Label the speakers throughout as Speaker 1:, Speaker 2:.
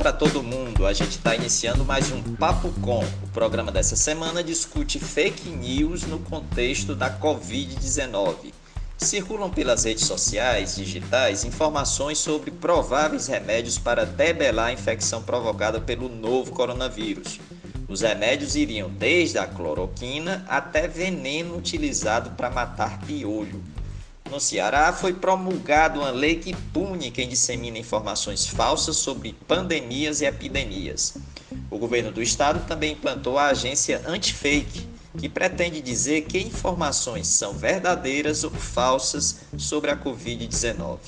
Speaker 1: para todo mundo. A gente está iniciando mais um Papo Com. O programa dessa semana discute fake news no contexto da Covid-19. Circulam pelas redes sociais digitais informações sobre prováveis remédios para debelar a infecção provocada pelo novo coronavírus. Os remédios iriam desde a cloroquina até veneno utilizado para matar piolho. No Ceará, foi promulgada uma lei que pune quem dissemina informações falsas sobre pandemias e epidemias. O governo do estado também implantou a agência Antifake, que pretende dizer que informações são verdadeiras ou falsas sobre a Covid-19.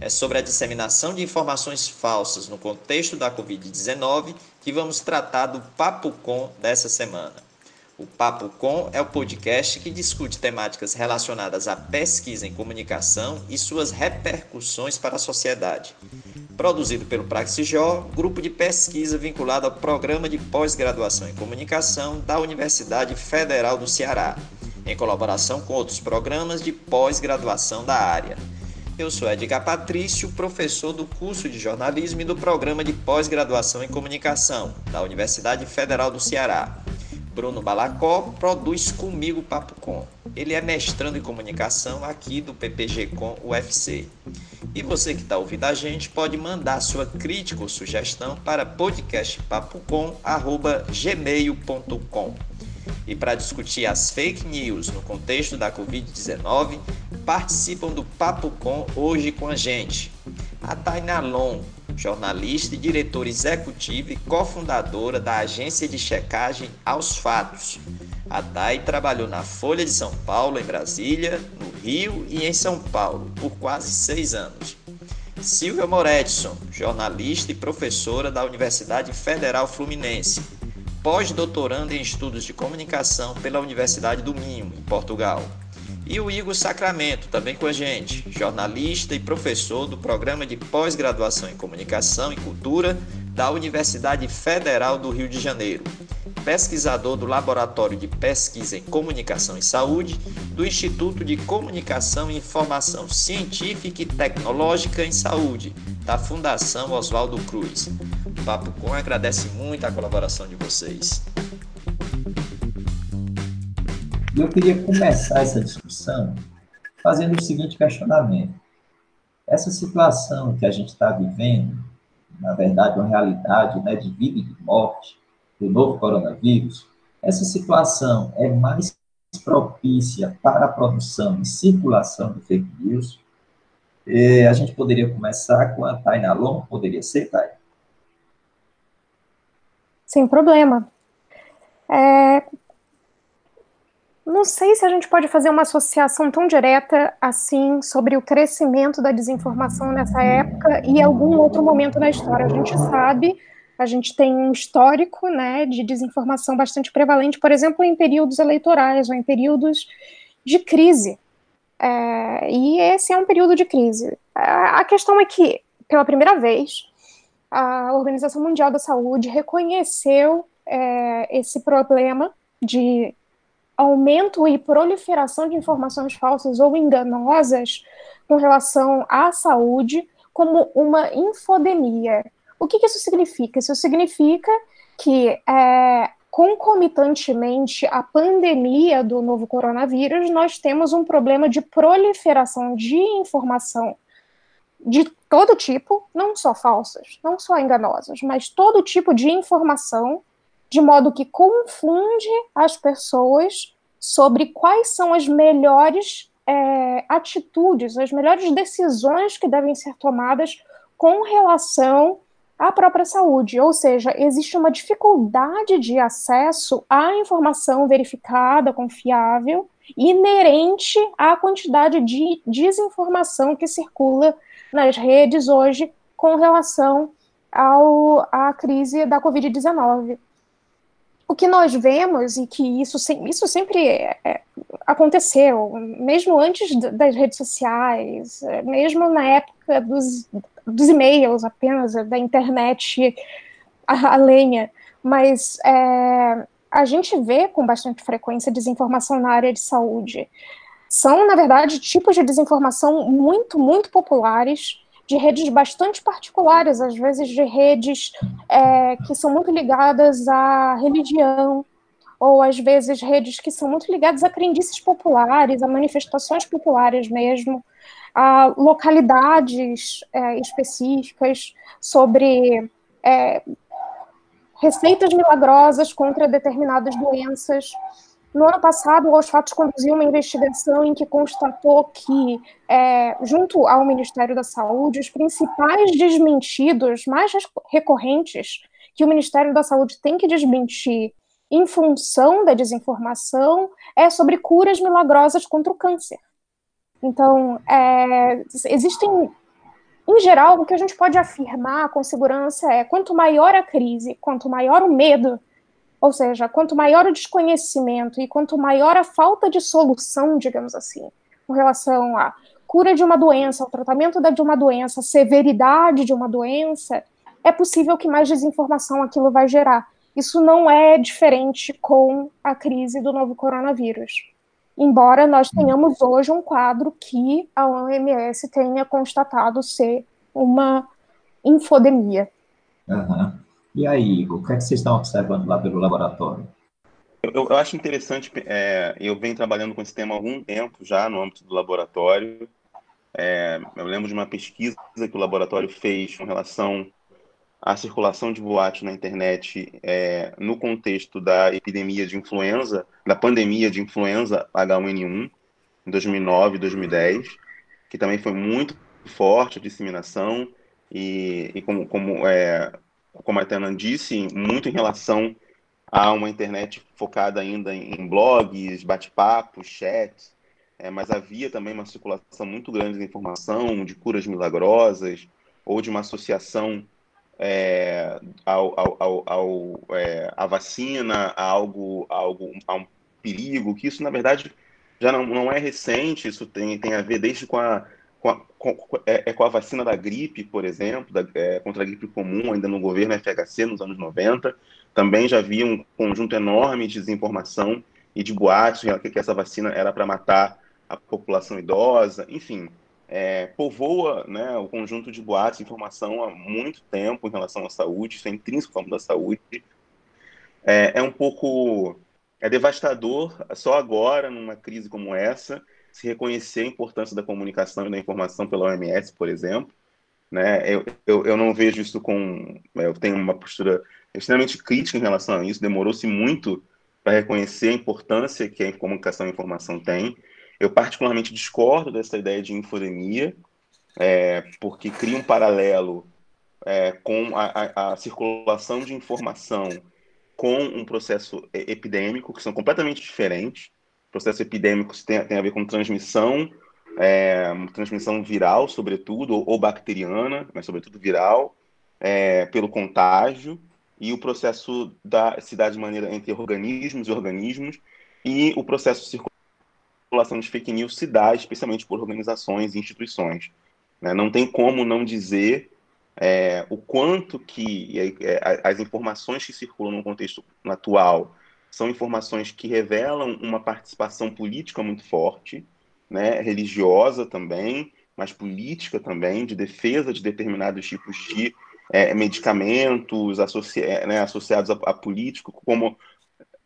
Speaker 1: É sobre a disseminação de informações falsas no contexto da Covid-19 que vamos tratar do Papo Com dessa semana. O Papo Com é o podcast que discute temáticas relacionadas à pesquisa em comunicação e suas repercussões para a sociedade. Produzido pelo Praxijó, grupo de pesquisa vinculado ao Programa de Pós-Graduação em Comunicação da Universidade Federal do Ceará, em colaboração com outros programas de pós-graduação da área. Eu sou Edgar Patrício, professor do curso de jornalismo e do Programa de Pós-Graduação em Comunicação da Universidade Federal do Ceará. Bruno Balacó produz comigo Papo Com. Ele é mestrando em comunicação aqui do PPG Com UFC. E você que está ouvindo a gente pode mandar sua crítica ou sugestão para podcastpapocom@gmail.com. E para discutir as fake news no contexto da Covid-19, participam do Papo Com hoje com a gente. A Tainá Long, jornalista e diretora executiva e cofundadora da agência de checagem Aos Fatos. A Thay trabalhou na Folha de São Paulo, em Brasília, no Rio e em São Paulo por quase seis anos. Silvia Moretson, jornalista e professora da Universidade Federal Fluminense, pós-doutoranda em estudos de comunicação pela Universidade do Minho, em Portugal. E o Igor Sacramento, também com a gente, jornalista e professor do programa de pós-graduação em Comunicação e Cultura da Universidade Federal do Rio de Janeiro, pesquisador do Laboratório de Pesquisa em Comunicação e Saúde do Instituto de Comunicação e Informação Científica e Tecnológica em Saúde, da Fundação Oswaldo Cruz. O Papo Com agradece muito a colaboração de vocês.
Speaker 2: E eu queria começar essa discussão fazendo o seguinte questionamento. Essa situação que a gente está vivendo, na verdade, uma realidade né, de vida e de morte do novo coronavírus, essa situação é mais propícia para a produção e circulação de fake news. E a gente poderia começar com a Taina Long, poderia ser, Taina?
Speaker 3: Sem problema. É, não sei se a gente pode fazer uma associação tão direta assim sobre o crescimento da desinformação nessa época e algum outro momento na história. A gente sabe, a gente tem um histórico né, de desinformação bastante prevalente, por exemplo, em períodos eleitorais ou em períodos de crise. É, e esse é um período de crise. A questão é que, pela primeira vez, a Organização Mundial da Saúde reconheceu é, esse problema de aumento e proliferação de informações falsas ou enganosas com relação à saúde como uma infodemia. O que, que isso significa? Isso significa que, é, concomitantemente à pandemia do novo coronavírus, nós temos um problema de proliferação de informação de todo tipo, não só falsas, não só enganosas, mas todo tipo de informação de modo que confunde as pessoas sobre quais são as melhores é, atitudes, as melhores decisões que devem ser tomadas com relação à própria saúde, ou seja, existe uma dificuldade de acesso à informação verificada, confiável, inerente à quantidade de desinformação que circula nas redes hoje com relação ao, à crise da Covid-19 o que nós vemos, e que isso, isso sempre é, é, aconteceu, mesmo antes das redes sociais, é, mesmo na época dos, dos e-mails apenas, da internet a, a lenha, mas é, a gente vê com bastante frequência desinformação na área de saúde. São, na verdade, tipos de desinformação muito, muito populares, de redes bastante particulares, às vezes de redes é, que são muito ligadas à religião, ou às vezes redes que são muito ligadas a crendices populares, a manifestações populares mesmo, a localidades é, específicas sobre é, receitas milagrosas contra determinadas doenças. No ano passado, o Osfatos conduziu uma investigação em que constatou que, é, junto ao Ministério da Saúde, os principais desmentidos mais recorrentes que o Ministério da Saúde tem que desmentir em função da desinformação é sobre curas milagrosas contra o câncer. Então, é, existem, em geral, o que a gente pode afirmar com segurança é quanto maior a crise, quanto maior o medo, ou seja, quanto maior o desconhecimento e quanto maior a falta de solução, digamos assim, com relação à cura de uma doença, ao tratamento de uma doença, severidade de uma doença, é possível que mais desinformação aquilo vai gerar. Isso não é diferente com a crise do novo coronavírus. Embora nós tenhamos hoje um quadro que a OMS tenha constatado ser uma infodemia.
Speaker 2: Uhum. E aí, Igor, o que, é que vocês estão observando lá pelo laboratório?
Speaker 4: Eu, eu acho interessante, é, eu venho trabalhando com esse tema há algum tempo já no âmbito do laboratório. É, eu lembro de uma pesquisa que o laboratório fez com relação à circulação de boatos na internet é, no contexto da epidemia de influenza, da pandemia de influenza H1N1, em 2009 e 2010, que também foi muito forte a disseminação, e, e como, como é, como a Tana disse, muito em relação a uma internet focada ainda em blogs, bate-papos, chats, é, mas havia também uma circulação muito grande de informação, de curas milagrosas, ou de uma associação é, ao, ao, ao é, à vacina, a algo, a algo, a um perigo, que isso, na verdade, já não, não é recente, isso tem, tem a ver desde com a com a, com, é, é, com a vacina da gripe, por exemplo, da, é, contra a gripe comum, ainda no governo FHC, nos anos 90, também já havia um conjunto enorme de desinformação e de boatos que, que essa vacina era para matar a população idosa, enfim, é, povoa né, o conjunto de boatos e informação há muito tempo em relação à saúde, isso é intrínseco ao da saúde. É, é um pouco é devastador, só agora, numa crise como essa, se reconhecer a importância da comunicação e da informação pela OMS, por exemplo. Né? Eu, eu, eu não vejo isso com. Eu tenho uma postura extremamente crítica em relação a isso, demorou-se muito para reconhecer a importância que a comunicação e a informação tem. Eu, particularmente, discordo dessa ideia de infodemia, é, porque cria um paralelo é, com a, a, a, circulação de informação com um processo epidêmico, que são completamente diferentes processo epidêmico tem, tem a ver com transmissão, é, transmissão viral, sobretudo, ou, ou, bacteriana, mas sobretudo viral, é, pelo contágio, e o processo da, se dá de maneira entre organismos e organismos, e o processo de circulação de fake news se dá especialmente por organizações e instituições. Né? Não tem como não dizer é, o quanto que é, as informações que circulam no contexto atual são informações que revelam uma participação política muito forte, né, religiosa também, mas política também, de defesa de determinados tipos de é, medicamentos associ né, associados a, a, político, como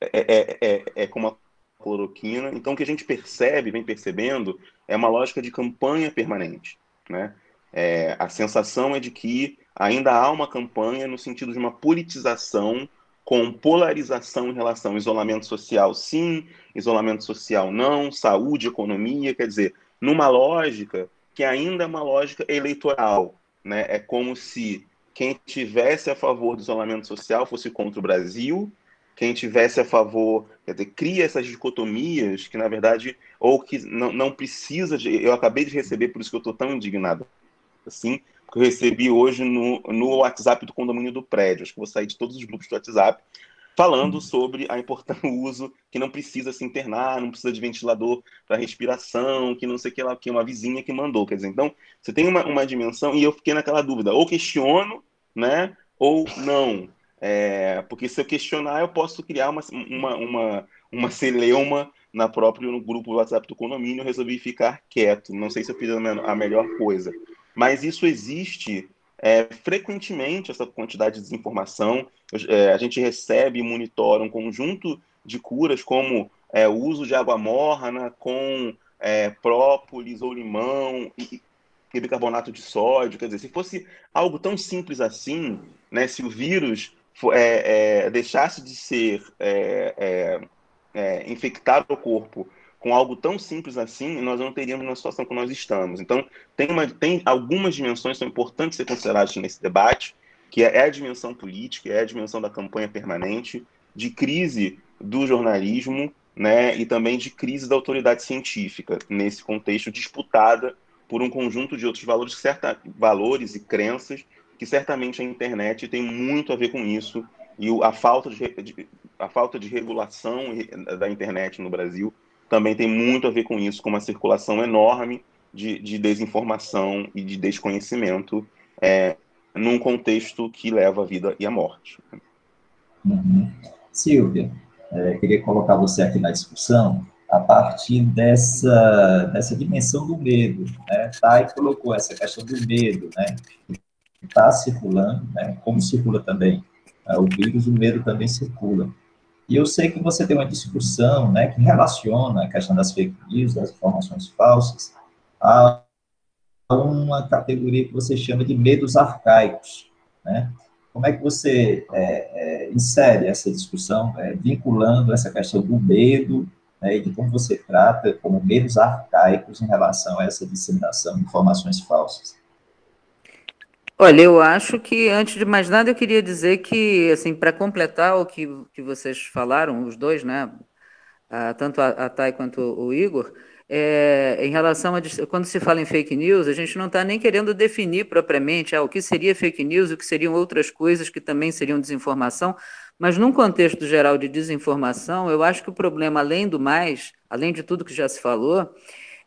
Speaker 4: é, é, é, é como a cloroquina. Então, o que a gente percebe, vem percebendo, é uma lógica de campanha permanente. Né? É, a sensação é de que ainda há uma campanha no sentido de uma politização com polarização em relação ao isolamento social, sim, isolamento social, não, saúde, economia, quer dizer, numa lógica que ainda é uma lógica eleitoral. Né? É como se quem tivesse a favor do isolamento social fosse contra o Brasil, quem tivesse a favor, quer dizer, cria essas dicotomias que, na verdade, ou que não, não precisa de. Eu acabei de receber, por isso que eu estou tão indignado assim, que eu recebi hoje no, no WhatsApp do condomínio do prédio. Acho que vou sair de todos os grupos do WhatsApp falando uhum. sobre a importância do uso que não precisa se internar, não precisa de ventilador para respiração, que não sei o que lá, que é uma vizinha que mandou. Quer dizer, então, você tem uma, uma dimensão, e eu fiquei naquela dúvida, ou questiono, né, ou não. É, porque se eu questionar, eu posso criar uma, uma, uma, uma celeuma na própria, no grupo do WhatsApp do condomínio, eu resolvi ficar quieto. Não sei se eu fiz a melhor coisa. Mas isso existe é, frequentemente, essa quantidade de desinformação. É, a gente recebe e monitora um conjunto de curas, como é, o uso de água morna com é, própolis ou limão e, e bicarbonato de sódio. Quer dizer, se fosse algo tão simples assim, né, se o vírus é, é, deixasse de ser infectar o corpo com algo tão simples assim, nós não teríamos na situação que nós estamos. Então, tem, uma, tem algumas dimensões que são importantes ser consideradas nesse debate, que é, é a dimensão política, é a dimensão da campanha permanente, de crise do jornalismo, né, e também de crise da autoridade científica, nesse contexto disputada por um conjunto de outros valores, certa, valores e crenças que certamente a internet tem muito a ver com isso e a falta de, a falta de regulação da internet no Brasil também tem muito a ver com isso, com uma circulação enorme de, de desinformação e de desconhecimento é, num contexto que leva a vida e a morte.
Speaker 2: Uhum. Silvia, é, queria colocar você aqui na discussão a partir dessa, dessa dimensão do medo, né? Thay colocou essa questão do medo, né? Está circulando, né? Como circula também é, o vírus, o medo também circula. E eu sei que você tem uma discussão, né, que relaciona a questão das fake news, das informações falsas, a uma categoria que você chama de medos arcaicos, né? Como é que você é, é, insere essa discussão, é, vinculando essa questão do medo né, e de como você trata como medos arcaicos em relação a essa disseminação de informações falsas?
Speaker 5: Olha, eu acho que, antes de mais nada, eu queria dizer que, assim, para completar o que, que vocês falaram, os dois, né, tanto a, a Thay quanto o Igor, é, em relação a quando se fala em fake news, a gente não está nem querendo definir propriamente ah, o que seria fake news, o que seriam outras coisas que também seriam desinformação, mas num contexto geral de desinformação, eu acho que o problema, além do mais, além de tudo que já se falou,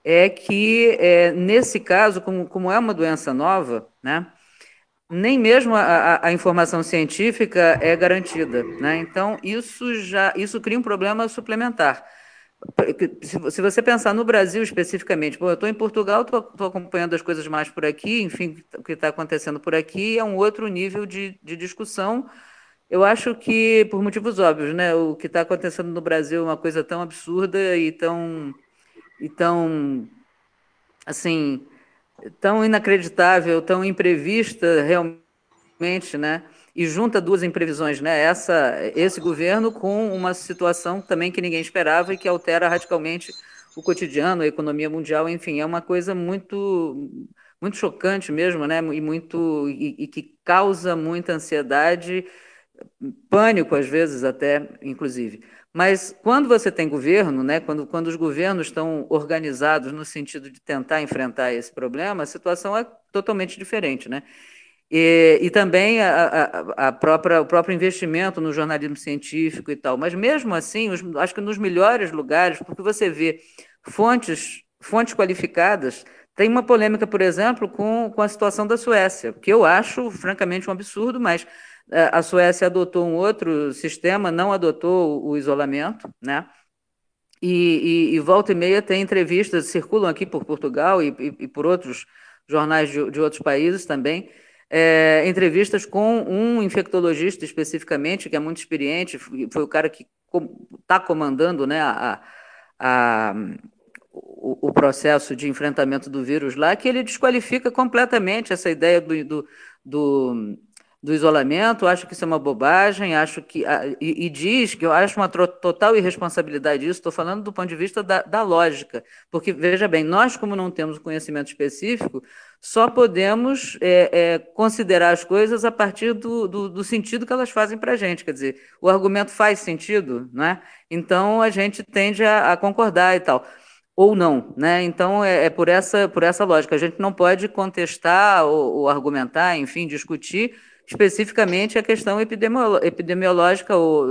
Speaker 5: é que é, nesse caso, como, como é uma doença nova, né, nem mesmo a, a, informação científica é garantida, né? Então isso já isso cria um problema suplementar se você pensar no Brasil especificamente, pô, eu estou em Portugal, estou acompanhando as coisas mais por aqui, enfim, o que está acontecendo por aqui é um outro nível de, de discussão. Eu acho que, por motivos óbvios, né, o que está acontecendo no Brasil é uma coisa tão absurda e tão, e tão, assim, tão inacreditável, tão imprevista realmente, né? e junta duas imprevisões, né? Essa, esse governo com uma situação também que ninguém esperava e que altera radicalmente o cotidiano, a economia mundial, enfim, é uma coisa muito muito chocante mesmo, né? E muito e, e que causa muita ansiedade, pânico às vezes até, inclusive. Mas quando você tem governo, né, quando, quando os governos estão organizados no sentido de tentar enfrentar esse problema, a situação é totalmente diferente. Né? E, e também a, a, a, própria, o próprio investimento no jornalismo científico e tal. Mas mesmo assim, os, acho que nos melhores lugares, porque você vê fontes, fontes qualificadas, tem uma polêmica, por exemplo, com, com a situação da Suécia, que eu acho, francamente, um absurdo, mas a Suécia adotou um outro sistema, não adotou o isolamento, né? E, e, e volta e meia tem entrevistas, circulam aqui por Portugal e, e por outros jornais de, de outros países também, é, entrevistas com um infectologista especificamente, que é muito experiente, foi o cara que está comandando né, a, a, o, o, processo de enfrentamento do vírus lá, que ele desqualifica completamente essa ideia do, do, do do isolamento, acho que isso é uma bobagem, acho que e, e diz que eu acho uma total irresponsabilidade isso, estou falando do ponto de vista da, da, lógica, porque veja bem, nós como não temos conhecimento específico, só podemos é, é, considerar as coisas a partir do, do, do sentido que elas fazem para a gente, quer dizer, o argumento faz sentido, né? Então a gente tende a, a concordar e tal ou não, né? Então é, é, por essa por essa lógica. A gente não pode contestar ou, ou argumentar, enfim, discutir especificamente a questão epidemiológica ou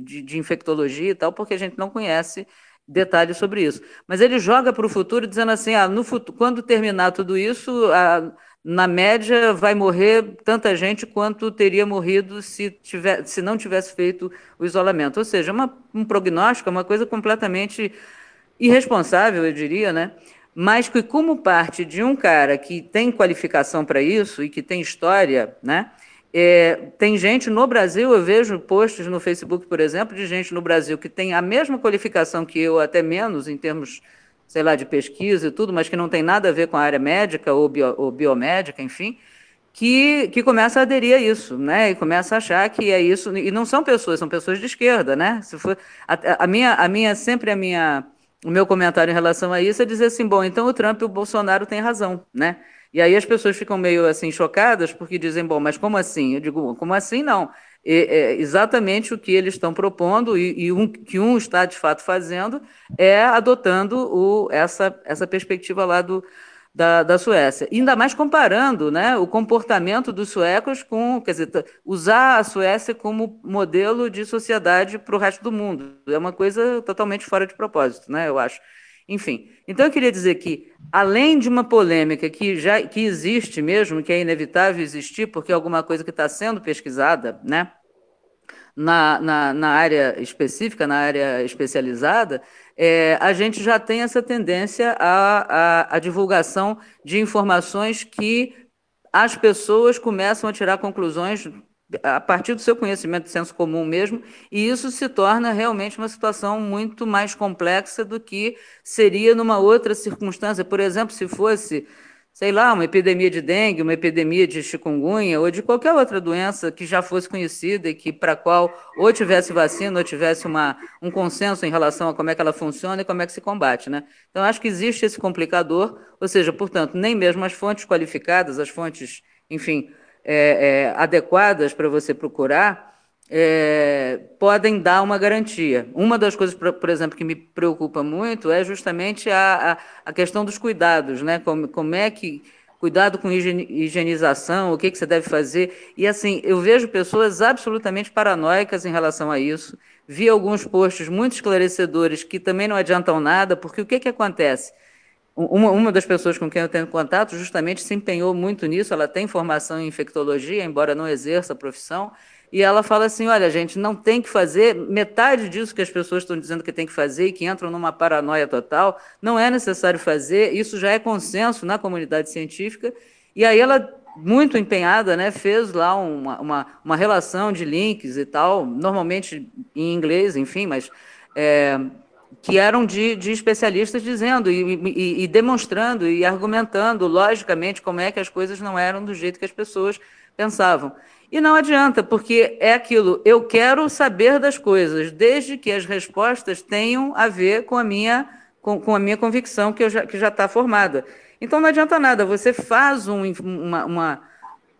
Speaker 5: de, infectologia e tal, porque a gente não conhece detalhes sobre isso. Mas ele joga para o futuro dizendo assim, ah, no futuro, quando terminar tudo isso, a, na média vai morrer tanta gente quanto teria morrido se, tiver, se não tivesse feito o isolamento. Ou seja, uma, um prognóstico é uma coisa completamente irresponsável, eu diria, né? Mas que, como parte de um cara que tem qualificação para isso e que tem história, né? É, tem gente no Brasil, eu vejo posts no Facebook, por exemplo, de gente no Brasil que tem a mesma qualificação que eu, até menos, em termos, sei lá, de pesquisa e tudo, mas que não tem nada a ver com a área médica ou, bio, ou biomédica, enfim, que, que começa a aderir a isso, né? E começa a achar que é isso. E não são pessoas, são pessoas de esquerda, né? Se for, a, a minha, a minha, sempre a minha, o meu comentário em relação a isso é dizer assim, bom, então o Trump e o Bolsonaro têm razão, né? E aí as pessoas ficam meio assim chocadas porque dizem, bom, mas como assim? Eu digo, como assim não? É, é exatamente o que eles estão propondo e, e um, que um está de fato fazendo é adotando o, essa, essa perspectiva lá do, da, da Suécia. ainda mais comparando né, o comportamento dos suecos com, quer dizer, usar a Suécia como modelo de sociedade para o resto do mundo. É uma coisa totalmente fora de propósito, né, eu acho. Enfim, então eu queria dizer que, além de uma polêmica que já que existe mesmo, que é inevitável existir, porque é alguma coisa que está sendo pesquisada, né, na, na, na, área específica, na área especializada, é, a gente já tem essa tendência à, à, à divulgação de informações que as pessoas começam a tirar conclusões a partir do seu conhecimento de senso comum mesmo, e isso se torna realmente uma situação muito mais complexa do que seria numa outra circunstância. Por exemplo, se fosse, sei lá, uma epidemia de dengue, uma epidemia de chikungunya ou de qualquer outra doença que já fosse conhecida e que para qual ou tivesse vacina ou tivesse uma, um consenso em relação a como é que ela funciona e como é que se combate, né? Então acho que existe esse complicador, ou seja, portanto, nem mesmo as fontes qualificadas, as fontes, enfim, é, é, adequadas para você procurar, é, podem dar uma garantia. Uma das coisas, por exemplo, que me preocupa muito é justamente a, a, a questão dos cuidados, né? Como, como é que cuidado com higienização, o que, que você deve fazer. E assim, eu vejo pessoas absolutamente paranoicas em relação a isso. Vi alguns posts muito esclarecedores que também não adiantam nada, porque o que, que acontece? Uma, uma das pessoas com quem eu tenho contato justamente se empenhou muito nisso, ela tem formação em infectologia, embora não exerça a profissão, e ela fala assim: olha, gente, não tem que fazer metade disso que as pessoas estão dizendo que tem que fazer e que entram numa paranoia total, não é necessário fazer, isso já é consenso na comunidade científica. E aí ela, muito empenhada, né, fez lá uma, uma, uma relação de links e tal, normalmente em inglês, enfim, mas. É, que eram de, de especialistas dizendo e, e, e, demonstrando e argumentando logicamente como é que as coisas não eram do jeito que as pessoas pensavam. E não adianta, porque é aquilo, eu quero saber das coisas, desde que as respostas tenham a ver com a minha, com, com a minha convicção que, eu já, que já está formada. Então não adianta nada, você faz um, uma, uma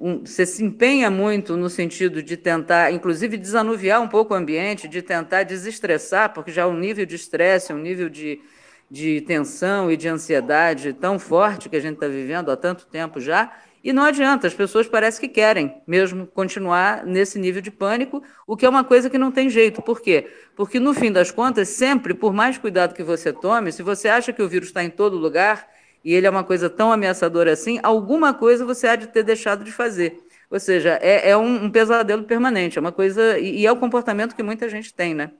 Speaker 5: um, você se empenha muito no sentido de tentar, inclusive, desanuviar um pouco o ambiente, de tentar desestressar, porque já o nível de estresse, um nível de, de tensão e de ansiedade tão forte que a gente está vivendo há tanto tempo já, e não adianta, as pessoas parecem que querem mesmo continuar nesse nível de pânico, o que é uma coisa que não tem jeito. Por quê? Porque, no fim das contas, sempre, por mais cuidado que você tome, se você acha que o vírus está em todo lugar, e ele é uma coisa tão ameaçadora assim, alguma coisa você há de ter deixado de fazer. Ou seja, é, é um, um, pesadelo permanente, é uma coisa. E, e, é o comportamento que muita gente tem, né?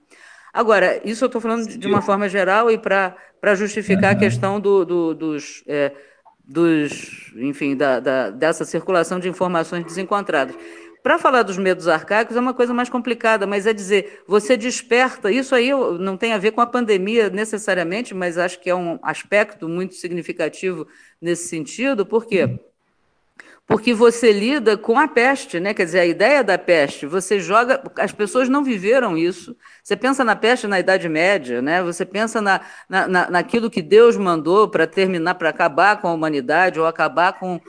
Speaker 5: Agora, isso eu estou falando de uma forma geral e para justificar a questão do, do, dos, é, dos. Enfim, da, da, dessa circulação de informações desencontradas. Para falar dos medos arcaicos é uma coisa mais complicada, mas é dizer, você desperta, isso aí não tem a ver com a pandemia necessariamente, mas acho que é um aspecto muito significativo nesse sentido, por quê? Porque você lida com a peste, né? Quer dizer, a ideia da peste, você joga. As pessoas não viveram isso. Você pensa na peste na Idade Média, né? Você pensa na, na, naquilo que Deus mandou para terminar, para acabar com a humanidade ou acabar com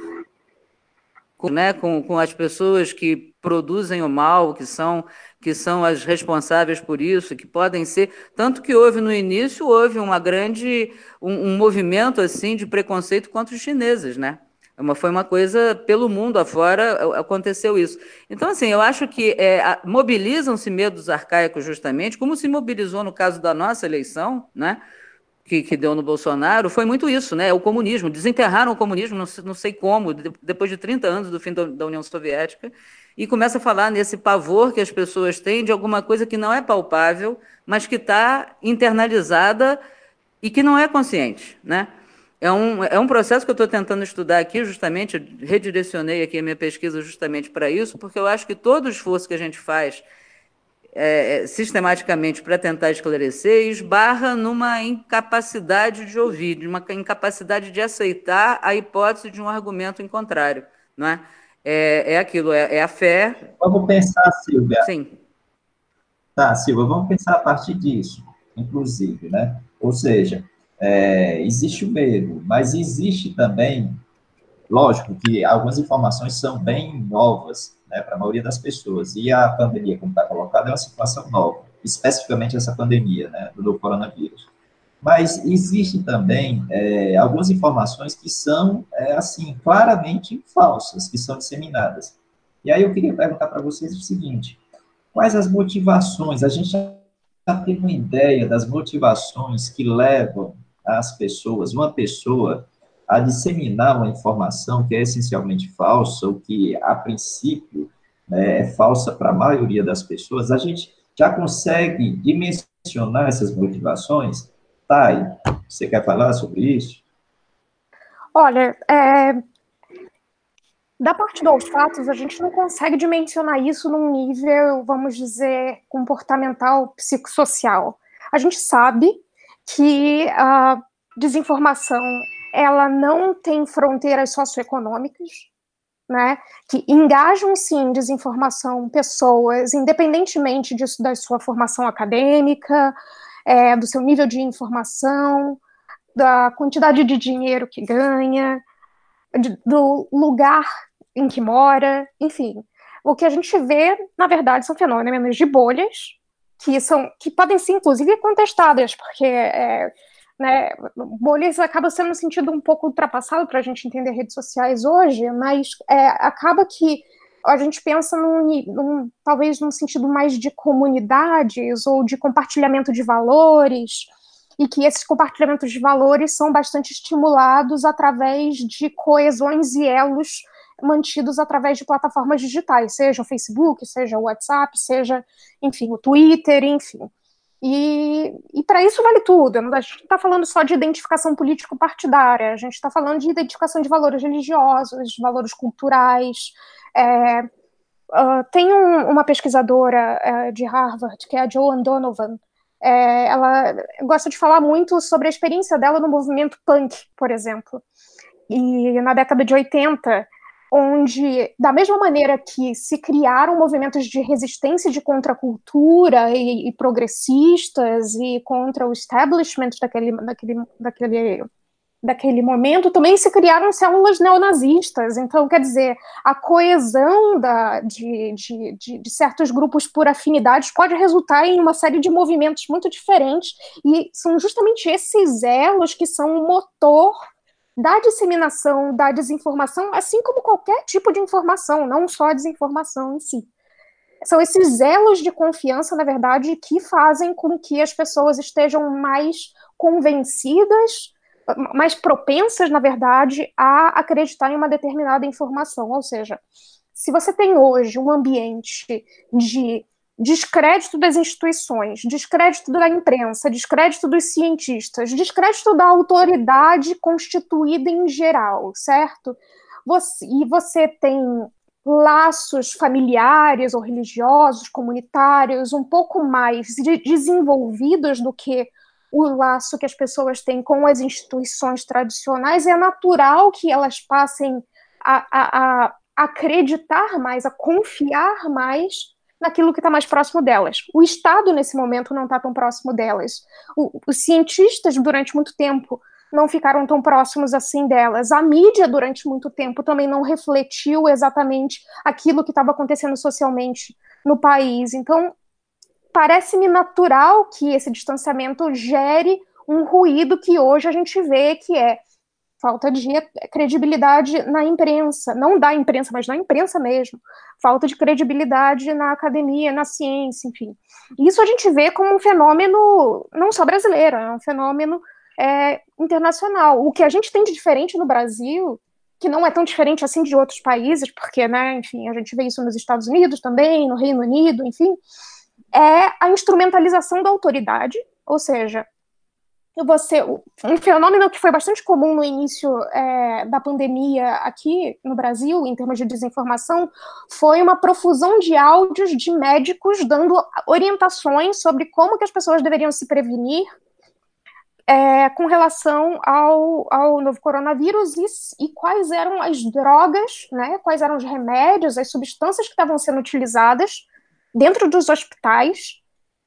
Speaker 5: com, né, com, com as pessoas que produzem o mal, que são, que são as responsáveis por isso, que podem ser. Tanto que houve no início, houve uma grande, um, um movimento assim de preconceito contra os chineses, né? Uma, foi uma coisa pelo mundo afora aconteceu isso. Então, assim, eu acho que é, mobilizam-se medos arcaicos justamente, como se mobilizou no caso da nossa eleição, né? que, que, deu no Bolsonaro foi muito isso, né? O comunismo. Desenterraram o comunismo, não não sei como, depois de 30 anos do fim da, da, União Soviética, e começa a falar nesse pavor que as pessoas têm de alguma coisa que não é palpável, mas que está internalizada e que não é consciente, né? É um, é um processo que eu estou tentando estudar aqui, justamente, redirecionei aqui a minha pesquisa justamente para isso, porque eu acho que todo o esforço que a gente faz é, é sistematicamente para tentar esclarecer esbarra numa incapacidade de ouvir, de uma incapacidade de aceitar a hipótese de um argumento em contrário, não é? É, é aquilo, é, é a fé.
Speaker 2: Vamos pensar, Silvia.
Speaker 5: Sim.
Speaker 2: Tá, Silvia, vamos pensar a partir disso, inclusive, né? Ou seja, é, existe o medo, mas existe também, lógico que algumas informações são bem novas né, para a maioria das pessoas, e a pandemia, como está colocado, é uma situação nova, especificamente essa pandemia né, do coronavírus. Mas existe também é, algumas informações que são, é, assim, claramente falsas, que são disseminadas. E aí eu queria perguntar para vocês o seguinte, quais as motivações, a gente já tem uma ideia das motivações que levam as pessoas, uma pessoa, a disseminar uma informação que é essencialmente falsa, ou que, a princípio, né, é falsa para a maioria das pessoas, a gente já consegue dimensionar essas motivações? Thay, você quer falar sobre isso?
Speaker 3: Olha, é, da parte dos fatos, a gente não consegue dimensionar isso num nível, vamos dizer, comportamental, psicossocial. A gente sabe que a desinformação ela não tem fronteiras socioeconômicas, né, que engajam sim desinformação pessoas, independentemente disso da sua formação acadêmica, é, do seu nível de informação, da quantidade de dinheiro que ganha, de, do lugar em que mora, enfim. O que a gente vê, na verdade, são fenômenos de bolhas, que são que podem ser inclusive contestadas, porque é, né, bolhas acaba sendo um sentido um pouco ultrapassado para a gente entender redes sociais hoje, mas é, acaba que a gente pensa num, num, talvez num sentido mais de comunidades ou de compartilhamento de valores, e que esses compartilhamentos de valores são bastante estimulados através de coesões e elos mantidos através de plataformas digitais, seja o Facebook, seja o WhatsApp, seja, enfim, o Twitter, enfim. E, e para isso vale tudo. A gente não está falando só de identificação político-partidária, a gente está falando de identificação de valores religiosos, de valores culturais. É, uh, tem um, uma pesquisadora uh, de Harvard, que é a Joan Donovan, é, ela gosta de falar muito sobre a experiência dela no movimento punk, por exemplo. E na década de 80, onde, da mesma maneira que se criaram movimentos de resistência de contracultura e, e progressistas e contra o establishment daquele, daquele, daquele, daquele momento, também se criaram células neonazistas. Então, quer dizer, a coesão da, de, de, de, de certos grupos por afinidades pode resultar em uma série de movimentos muito diferentes, e são justamente esses elos que são o motor da disseminação da desinformação, assim como qualquer tipo de informação, não só a desinformação em si. São esses elos de confiança, na verdade, que fazem com que as pessoas estejam mais convencidas, mais propensas, na verdade, a acreditar em uma determinada informação. Ou seja, se você tem hoje um ambiente de descrédito das instituições, descrédito da imprensa, descrédito dos cientistas, descrédito da autoridade constituída em geral, certo? Você, e você tem laços familiares ou religiosos, comunitários, um pouco mais de, desenvolvidos do que o laço que as pessoas têm com as instituições tradicionais, é natural que elas passem a, a, a acreditar mais, a confiar mais naquilo que está mais próximo delas. O Estado, nesse momento, não está tão próximo delas. O, os cientistas, durante muito tempo, não ficaram tão próximos assim delas. A mídia, durante muito tempo, também não refletiu exatamente aquilo que estava acontecendo socialmente no país. Então, parece-me natural que esse distanciamento gere um ruído que hoje a gente vê que é falta de credibilidade na imprensa, não da imprensa, mas na imprensa mesmo, falta de credibilidade na academia, na ciência, enfim. Isso a gente vê como um fenômeno não só brasileiro, é um fenômeno é, internacional. O que a gente tem de diferente no Brasil, que não é tão diferente assim de outros países, porque, né, enfim, a gente vê isso nos Estados Unidos também, no Reino Unido, enfim, é a instrumentalização da autoridade, ou seja, você um fenômeno que foi bastante comum no início é, da pandemia aqui no Brasil, em termos de desinformação, foi uma profusão de áudios de médicos dando orientações sobre como que as pessoas deveriam se prevenir é, com relação ao, ao novo coronavírus e, e, quais eram as drogas, né, quais eram os remédios, as substâncias que estavam sendo utilizadas dentro dos hospitais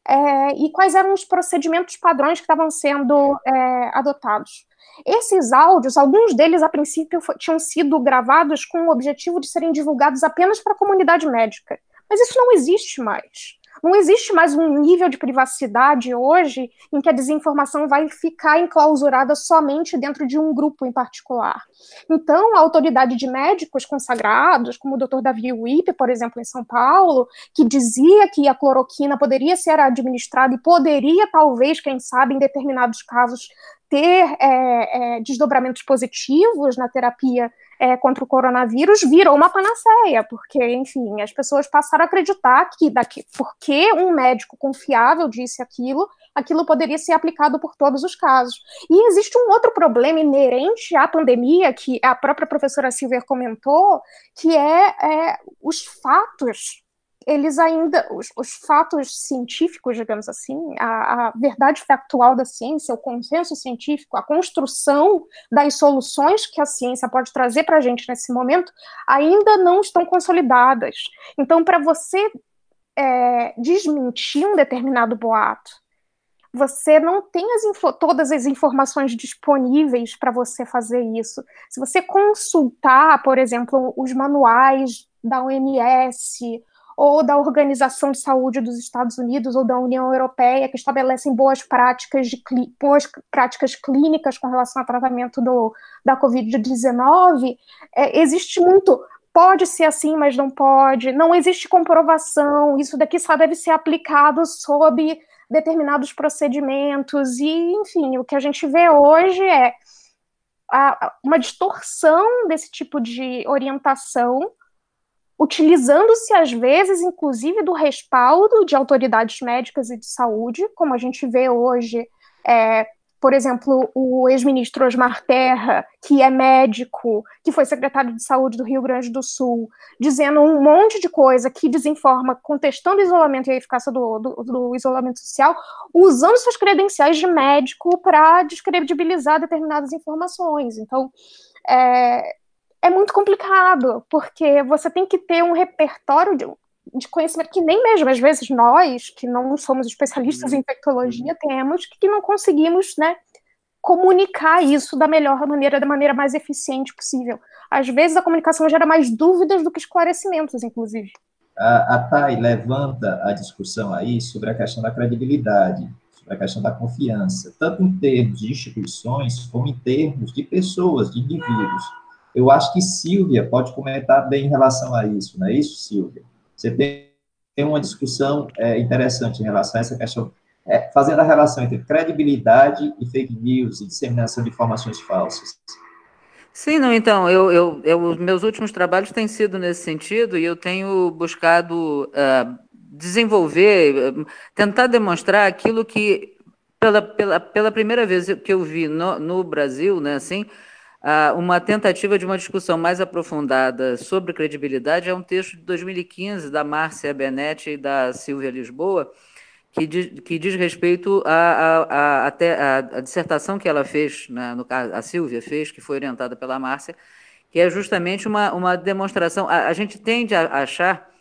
Speaker 3: é, e quais eram os procedimentos padrões que estavam sendo é, adotados. Esses áudios, alguns deles a princípio tinham sido gravados com o objetivo de serem divulgados apenas para a comunidade médica, mas isso não existe mais. Não existe mais um nível de privacidade hoje em que a desinformação vai ficar enclausurada somente dentro de um grupo em particular. Então, a autoridade de médicos consagrados, como o Dr. Davi Wipe, por exemplo, em São Paulo, que dizia que a cloroquina poderia ser administrada e poderia, talvez, quem sabe, em determinados casos, ter é, é, desdobramentos positivos na terapia é, contra o coronavírus virou uma panaceia, porque, enfim, as pessoas passaram a acreditar que daqui, porque um médico confiável disse aquilo, aquilo poderia ser aplicado por todos os casos. E existe um outro problema inerente à pandemia, que a própria professora Silver comentou, que é, é os fatos eles ainda, os, os, fatos científicos, digamos assim, a, a, verdade factual da ciência, o consenso científico, a construção das soluções que a ciência pode trazer para a gente nesse momento, ainda não estão consolidadas. Então, para você é, desmentir um determinado boato, você não tem as todas as informações disponíveis para você fazer isso. Se você consultar, por exemplo, os manuais da OMS ou da Organização de Saúde dos Estados Unidos ou da União Europeia, que estabelecem boas práticas, de, boas práticas clínicas com relação ao tratamento do, da Covid-19, é, existe muito. Pode ser assim, mas não pode. Não existe comprovação. Isso daqui só deve ser aplicado sob determinados procedimentos. E, enfim, o que a gente vê hoje é a, uma distorção desse tipo de orientação utilizando-se às vezes, inclusive, do respaldo de autoridades médicas e de saúde, como a gente vê hoje, é, por exemplo, o ex-ministro Osmar Terra, que é médico, que foi secretário de saúde do Rio Grande do Sul, dizendo um monte de coisa que desinforma, contestando o isolamento e a eficácia do, do, do isolamento social, usando suas credenciais de médico para descredibilizar determinadas informações. Então, é, é muito complicado, porque você tem que ter um repertório de, de conhecimento que nem mesmo às vezes nós, que não somos especialistas uhum. em tecnologia, uhum. temos, que não conseguimos, né, comunicar isso da melhor maneira, da maneira mais eficiente possível. Às vezes a comunicação gera mais dúvidas do que esclarecimentos, inclusive.
Speaker 2: A, a TAI levanta a discussão aí sobre a questão da credibilidade, sobre a questão da confiança, tanto em termos de instituições, como em termos de pessoas, de indivíduos. Eu acho que Silvia pode comentar bem em relação a isso, não é isso, Silvia? Você tem, uma discussão é, interessante em relação a essa questão, é, fazendo a relação entre credibilidade e fake news e disseminação de informações falsas.
Speaker 5: Sim, não, então, eu, eu, eu, meus últimos trabalhos têm sido nesse sentido e eu tenho buscado uh, desenvolver, uh, tentar demonstrar aquilo que, pela, pela, pela primeira vez que eu vi no, no Brasil, né, assim, uma tentativa de uma discussão mais aprofundada sobre credibilidade é um texto de 2015 da Márcia Benetti e da Silvia Lisboa, que diz, que diz respeito à a, a, a, a, dissertação que ela fez, né, no a Silvia fez, que foi orientada pela Márcia, que é justamente uma, uma demonstração. A, gente tende a achar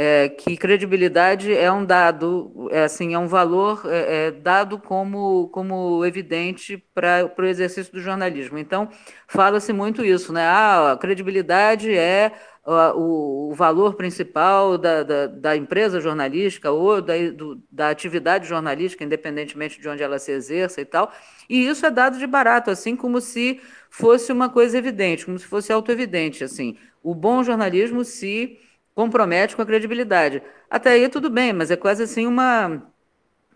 Speaker 5: é, que credibilidade é um dado, é, assim, é um valor é, é dado como, como evidente para o exercício do jornalismo. Então, fala-se muito isso, né? Ah, a credibilidade é o, o valor principal da, da, da, empresa jornalística ou da, do, da atividade jornalística, independentemente de onde ela se exerça e tal. E isso é dado de barato, assim como se fosse uma coisa evidente, como se fosse autoevidente, assim. O bom jornalismo se compromete com a credibilidade. Até aí tudo bem, mas é quase assim uma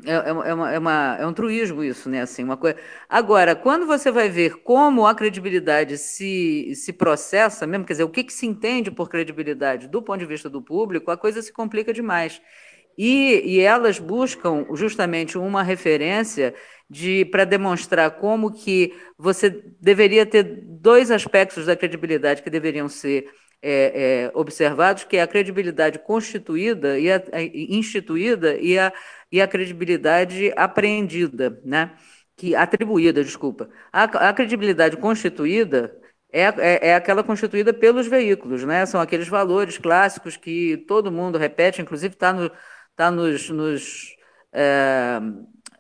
Speaker 5: é, é, é, uma, é, uma, é um truísmo isso, né? Assim, uma coisa. Agora, quando você vai ver como a credibilidade se, se processa, mesmo, quer dizer, o que, que se entende por credibilidade do ponto de vista do público, a coisa se complica demais. E, e elas buscam justamente uma referência de para demonstrar como que você deveria ter dois aspectos da credibilidade que deveriam ser é, é, observados, que é a credibilidade constituída e a, a, instituída e a, e a credibilidade apreendida, né? que atribuída, desculpa. A, a credibilidade constituída é, é, é, aquela constituída pelos veículos, né? São aqueles valores clássicos que todo mundo repete, inclusive está no, tá nos, nos é,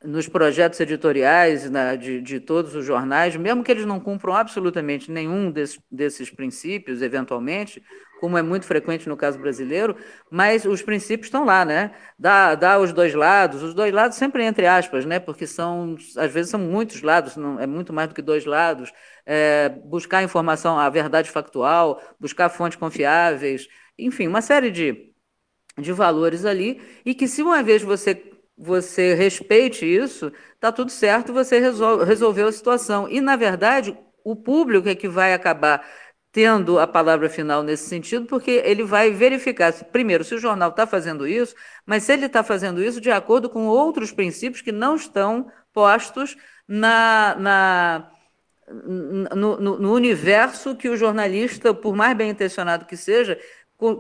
Speaker 5: nos projetos editoriais né, de, de, todos os jornais, mesmo que eles não cumpram absolutamente nenhum desses, desses princípios, eventualmente, como é muito frequente no caso brasileiro, mas os princípios estão lá, né? Dá, dá os dois lados, os dois lados sempre entre aspas, né? Porque são, às vezes são muitos lados, não, é muito mais do que dois lados. É, buscar informação, a verdade factual, buscar fontes confiáveis, enfim, uma série de, de valores ali, e que se uma vez você você respeite isso, está tudo certo, você resol resolveu a situação. E, na verdade, o público é que vai acabar tendo a palavra final nesse sentido, porque ele vai verificar, primeiro, se o jornal está fazendo isso, mas se ele está fazendo isso de acordo com outros princípios que não estão postos na, na no, no, no universo que o jornalista, por mais bem intencionado que seja,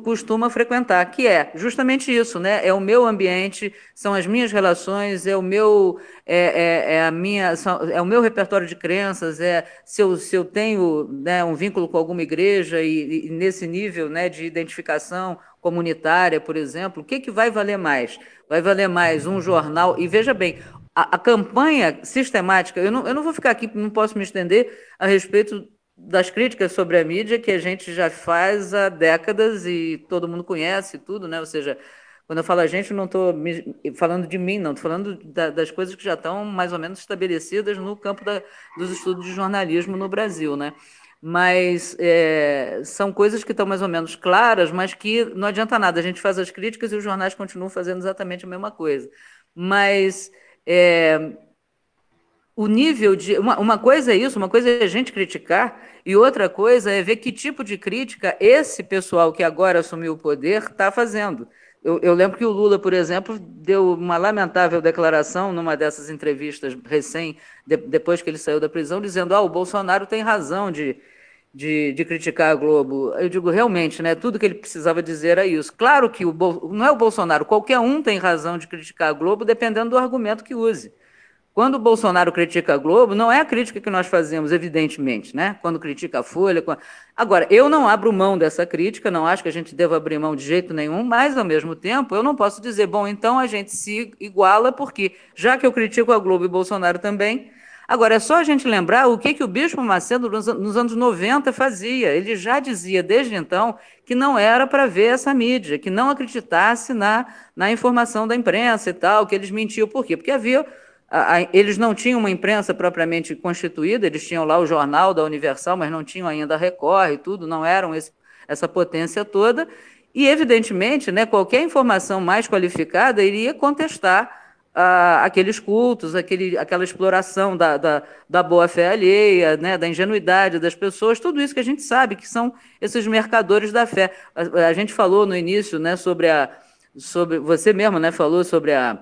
Speaker 5: costuma frequentar, que é justamente isso, né? É o meu ambiente, são as minhas relações, é o meu, é, é, é a minha, é o meu repertório de crenças, é se eu, se eu tenho né, um vínculo com alguma igreja e, e nesse nível né, de identificação comunitária, por exemplo, o que, que vai valer mais? Vai valer mais um jornal, e veja bem, a, a campanha sistemática, eu não, eu não vou ficar aqui, não posso me estender a respeito das críticas sobre a mídia que a gente já faz há décadas e todo mundo conhece tudo, né? Ou seja, quando eu falo a gente, não estou falando de mim, não, estou falando da, das coisas que já estão mais ou menos estabelecidas no campo da, dos estudos de jornalismo no Brasil, né? Mas é, são coisas que estão mais ou menos claras, mas que não adianta nada. A gente faz as críticas e os jornais continuam fazendo exatamente a mesma coisa. Mas é, o nível de. Uma, uma coisa é isso, uma coisa é a gente criticar, e outra coisa é ver que tipo de crítica esse pessoal que agora assumiu o poder está fazendo. Eu, eu, lembro que o Lula, por exemplo, deu uma lamentável declaração numa dessas entrevistas recém, de, depois que ele saiu da prisão, dizendo: ah, o Bolsonaro tem razão de, de, de, criticar a Globo. Eu digo, realmente, né? Tudo que ele precisava dizer era isso. Claro que o, não é o Bolsonaro, qualquer um tem razão de criticar a Globo, dependendo do argumento que use. Quando o Bolsonaro critica a Globo, não é a crítica que nós fazemos, evidentemente, né? Quando critica a Folha. Quando... Agora, eu não abro mão dessa crítica, não acho que a gente deva abrir mão de jeito nenhum, mas, ao mesmo tempo, eu não posso dizer, bom, então a gente se iguala, porque já que eu critico a Globo e Bolsonaro também. Agora, é só a gente lembrar o que, que o Bispo Macedo, nos anos 90, fazia. Ele já dizia, desde então, que não era para ver essa mídia, que não acreditasse na, na informação da imprensa e tal, que eles mentiam. Por quê? Porque havia eles não tinham uma imprensa propriamente constituída, eles tinham lá o jornal da Universal, mas não tinham ainda a Record e tudo, não eram esse, essa potência toda. E, evidentemente, né, qualquer informação mais qualificada iria contestar aqueles cultos, aquele, aquela exploração da, da, da boa-fé alheia, né, da ingenuidade das pessoas, tudo isso que a gente sabe que são esses mercadores da fé. A, a gente falou no início né, sobre a. Sobre, você mesmo né, falou sobre a,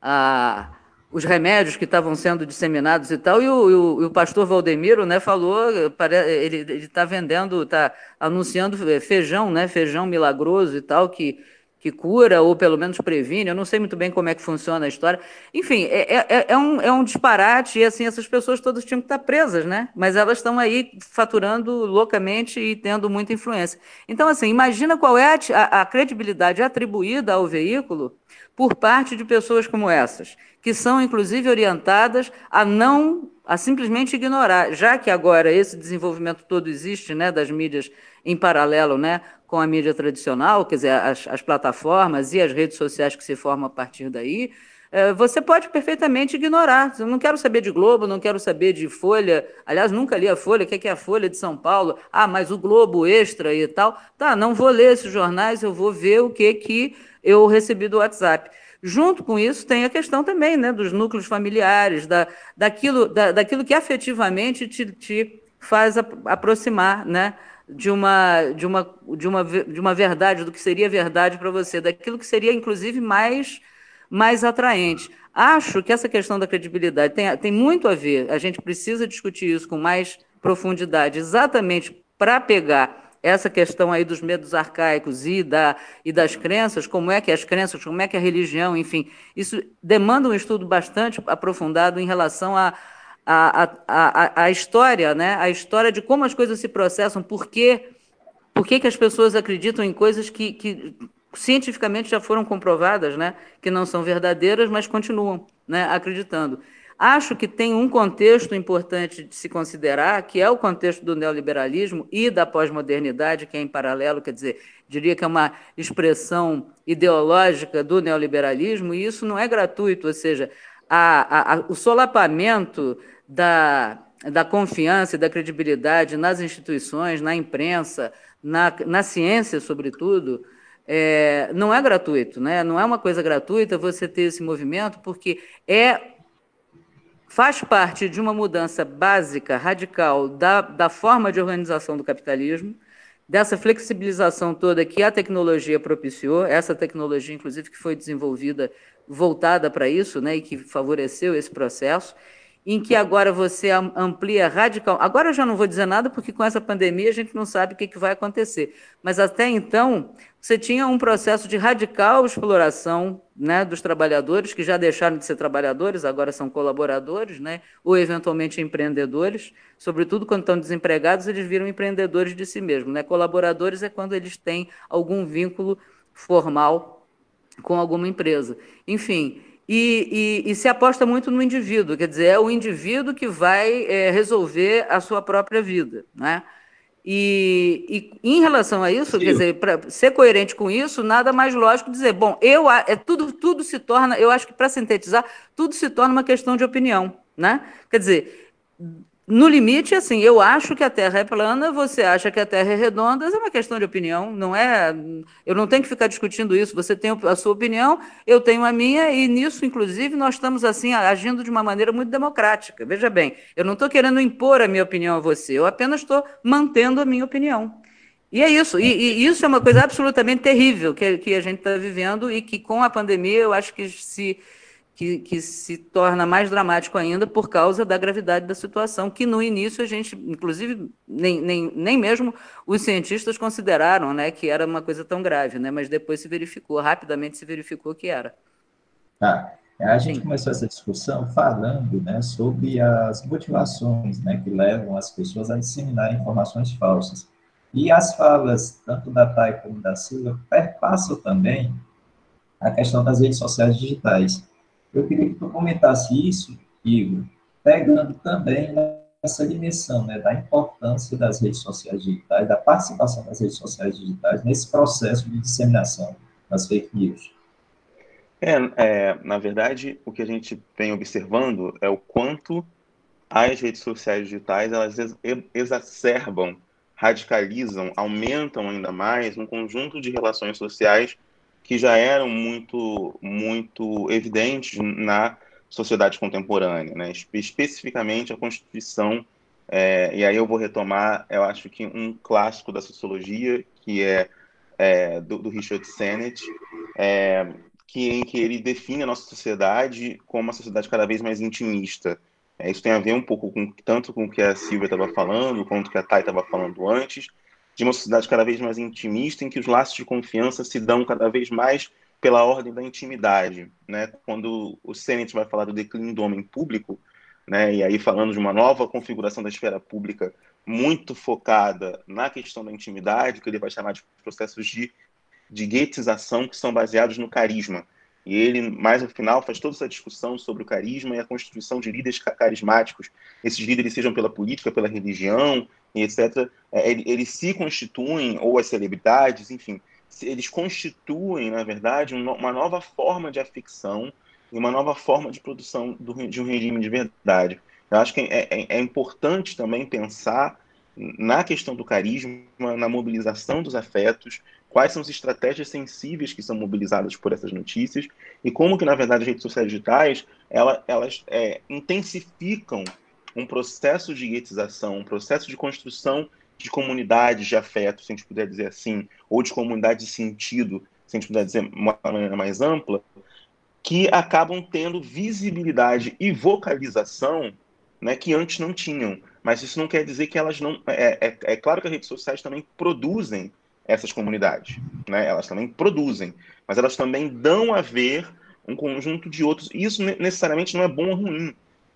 Speaker 5: a os remédios que estavam sendo disseminados e tal, e o, e o, pastor Valdemiro né, falou, ele está vendendo, está anunciando feijão, né, feijão milagroso e tal, que, que cura ou pelo menos previne, eu não sei muito bem como é que funciona a história. Enfim, é, é, é, é um, é um disparate e assim, essas pessoas todas tinham que estar presas, né? Mas elas estão aí faturando loucamente e tendo muita influência. Então, assim, imagina qual é a, a credibilidade atribuída ao veículo por parte de pessoas como essas, que são inclusive orientadas a não a simplesmente ignorar, já que agora esse desenvolvimento todo existe, né, das mídias em paralelo, né, com a mídia tradicional, quer dizer, as, as plataformas e as redes sociais que se formam a partir daí, é, você pode perfeitamente ignorar. Eu não quero saber de Globo, não quero saber de Folha. Aliás, nunca li a Folha. O que é a Folha de São Paulo? Ah, mas o Globo Extra e tal. Tá, não vou ler esses jornais, eu vou ver o que, que eu recebi do WhatsApp. Junto com isso, tem a questão também né, dos núcleos familiares, da, daquilo, da, daquilo que afetivamente te, te faz aproximar, né? De uma, de, uma, de, uma, de uma verdade, do que seria verdade para você, daquilo que seria, inclusive, mais, mais atraente. Acho que essa questão da credibilidade tem, tem muito a ver, a gente precisa discutir isso com mais profundidade, exatamente para pegar essa questão aí dos medos arcaicos e, da, e das crenças, como é que as crenças, como é que a religião, enfim, isso demanda um estudo bastante aprofundado em relação a a, a, a, história, né? a história de como as coisas se processam, por que, por que, que as pessoas acreditam em coisas que, que cientificamente já foram comprovadas, né? que não são verdadeiras, mas continuam né? acreditando. Acho que tem um contexto importante de se considerar, que é o contexto do neoliberalismo e da pós-modernidade, que é em paralelo, quer dizer, diria que é uma expressão ideológica do neoliberalismo, e isso não é gratuito, ou seja, a, a, o solapamento da, da confiança e da credibilidade nas instituições, na imprensa, na, na ciência, sobretudo, é, não é gratuito, né? não é uma coisa gratuita você ter esse movimento, porque é faz parte de uma mudança básica, radical, da, da forma de organização do capitalismo, dessa flexibilização toda que a tecnologia propiciou, essa tecnologia, inclusive, que foi desenvolvida voltada para isso, né, e que favoreceu esse processo, em que agora você amplia radical. Agora eu já não vou dizer nada, porque com essa pandemia a gente não sabe o que, que vai acontecer. Mas até então, você tinha um processo de radical exploração né, dos trabalhadores, que já deixaram de ser trabalhadores, agora são colaboradores, né, ou eventualmente empreendedores. Sobretudo quando estão desempregados, eles viram empreendedores de si mesmos. Né? Colaboradores é quando eles têm algum vínculo formal com alguma empresa. Enfim, e, e, e, se aposta muito no indivíduo, quer dizer, é o indivíduo que vai é, resolver a sua própria vida. Né? E, e em relação a isso, Sim. quer dizer, para ser coerente com isso, nada mais lógico dizer, bom, eu é tudo, tudo se torna, eu acho que para sintetizar, tudo se torna uma questão de opinião. Né? Quer dizer, no limite, assim, eu acho que a Terra é plana, você acha que a Terra é redonda, é uma questão de opinião, não é. Eu não tenho que ficar discutindo isso. Você tem a sua opinião, eu tenho a minha, e nisso, inclusive, nós estamos assim agindo de uma maneira muito democrática. Veja bem, eu não estou querendo impor a minha opinião a você, eu apenas estou mantendo a minha opinião. E é isso, e, e isso é uma coisa absolutamente terrível que, que a gente está vivendo e que com a pandemia eu acho que se que, que, se torna mais dramático ainda por causa da gravidade da situação, que no início a gente, inclusive, nem, nem, nem mesmo os cientistas consideraram né, que era uma coisa tão grave, né, mas depois se verificou, rapidamente se verificou que era.
Speaker 2: Tá. A gente Sim. começou essa discussão falando né, sobre as motivações né, que levam as pessoas a disseminar informações falsas. E as falas, tanto da Thay como da Silva, perpassam também a questão das redes sociais digitais. Eu queria que tu comentasse isso, Igor, pegando também essa dimensão né, da importância das redes sociais digitais, da participação das redes sociais digitais nesse processo de disseminação das fake news.
Speaker 4: É, é, na verdade, o que a gente vem observando é o quanto as redes sociais digitais elas exacerbam, radicalizam, aumentam ainda mais um conjunto de relações sociais que já eram muito, muito evidentes na sociedade contemporânea, né? especificamente a Constituição. É, e aí eu vou retomar, eu acho que um clássico da sociologia, que é, é do, do, Richard Sennett, é, que, em que ele define a nossa sociedade como uma sociedade cada vez mais intimista. É, isso tem a ver um pouco com tanto com o que a Silvia estava falando, quanto que a Thay estava falando antes, de uma sociedade cada vez mais intimista, em que os laços de confiança se dão cada vez mais pela ordem da intimidade, né? Quando o Sennett vai falar do declínio do homem público, né? E aí falando de uma nova configuração da esfera pública muito focada na questão da intimidade, que ele vai chamar de processos de de guetização que são baseados no carisma. E ele, mais no final, faz toda essa discussão sobre o carisma e a constituição de líderes carismáticos. Esses líderes sejam pela política, pela religião, etc., é, eles se constituem, ou as celebridades, enfim, eles constituem, na verdade, uma nova forma de aficção e uma nova forma de produção de um regime de verdade. Eu acho que é, é, é importante também pensar na questão do carisma, na mobilização dos afetos, quais são as estratégias sensíveis que são mobilizadas por essas notícias e como que, na verdade, as redes sociais digitais, elas, é, intensificam um processo de guetização, um processo de construção de comunidades de afeto, se a gente puder dizer assim, ou de comunidade de sentido, se a gente puder dizer de uma maneira mais ampla, que acabam tendo visibilidade e vocalização né, que antes não tinham. Mas isso não quer dizer que elas não. É, é, é claro que as redes sociais também produzem essas comunidades, né? elas também produzem, mas elas também dão a ver um conjunto de outros. Isso necessariamente não é bom ou ruim.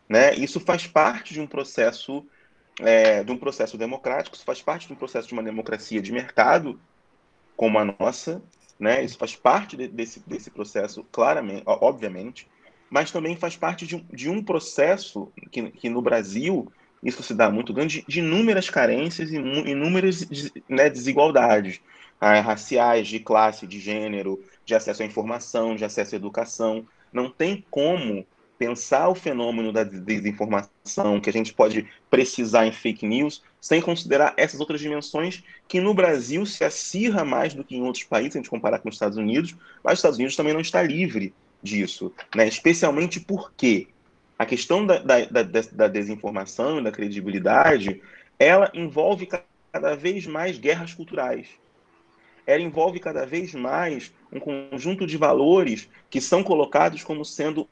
Speaker 4: Né? Isso faz parte de um processo é, de um processo democrático, isso faz parte de um processo de uma democracia de mercado, como a nossa, né? Isso faz parte de, desse, desse processo, claramente, obviamente, mas também faz parte de de um processo que, que no Brasil isso se dá muito grande de inúmeras carências e inúmeras né, desigualdades ah, raciais, de classe, de gênero, de acesso à informação, de acesso à educação. Não tem como pensar o fenômeno da desinformação que a gente pode precisar em fake news sem considerar essas outras dimensões que no Brasil se acirra mais do que em outros países, se a gente comparar com os Estados Unidos, mas os Estados Unidos também não está livre disso, né? especialmente porque a questão da, da, da, da desinformação e da credibilidade, ela envolve cada vez mais guerras culturais. Ela envolve cada vez mais um conjunto de valores que são colocados como sendo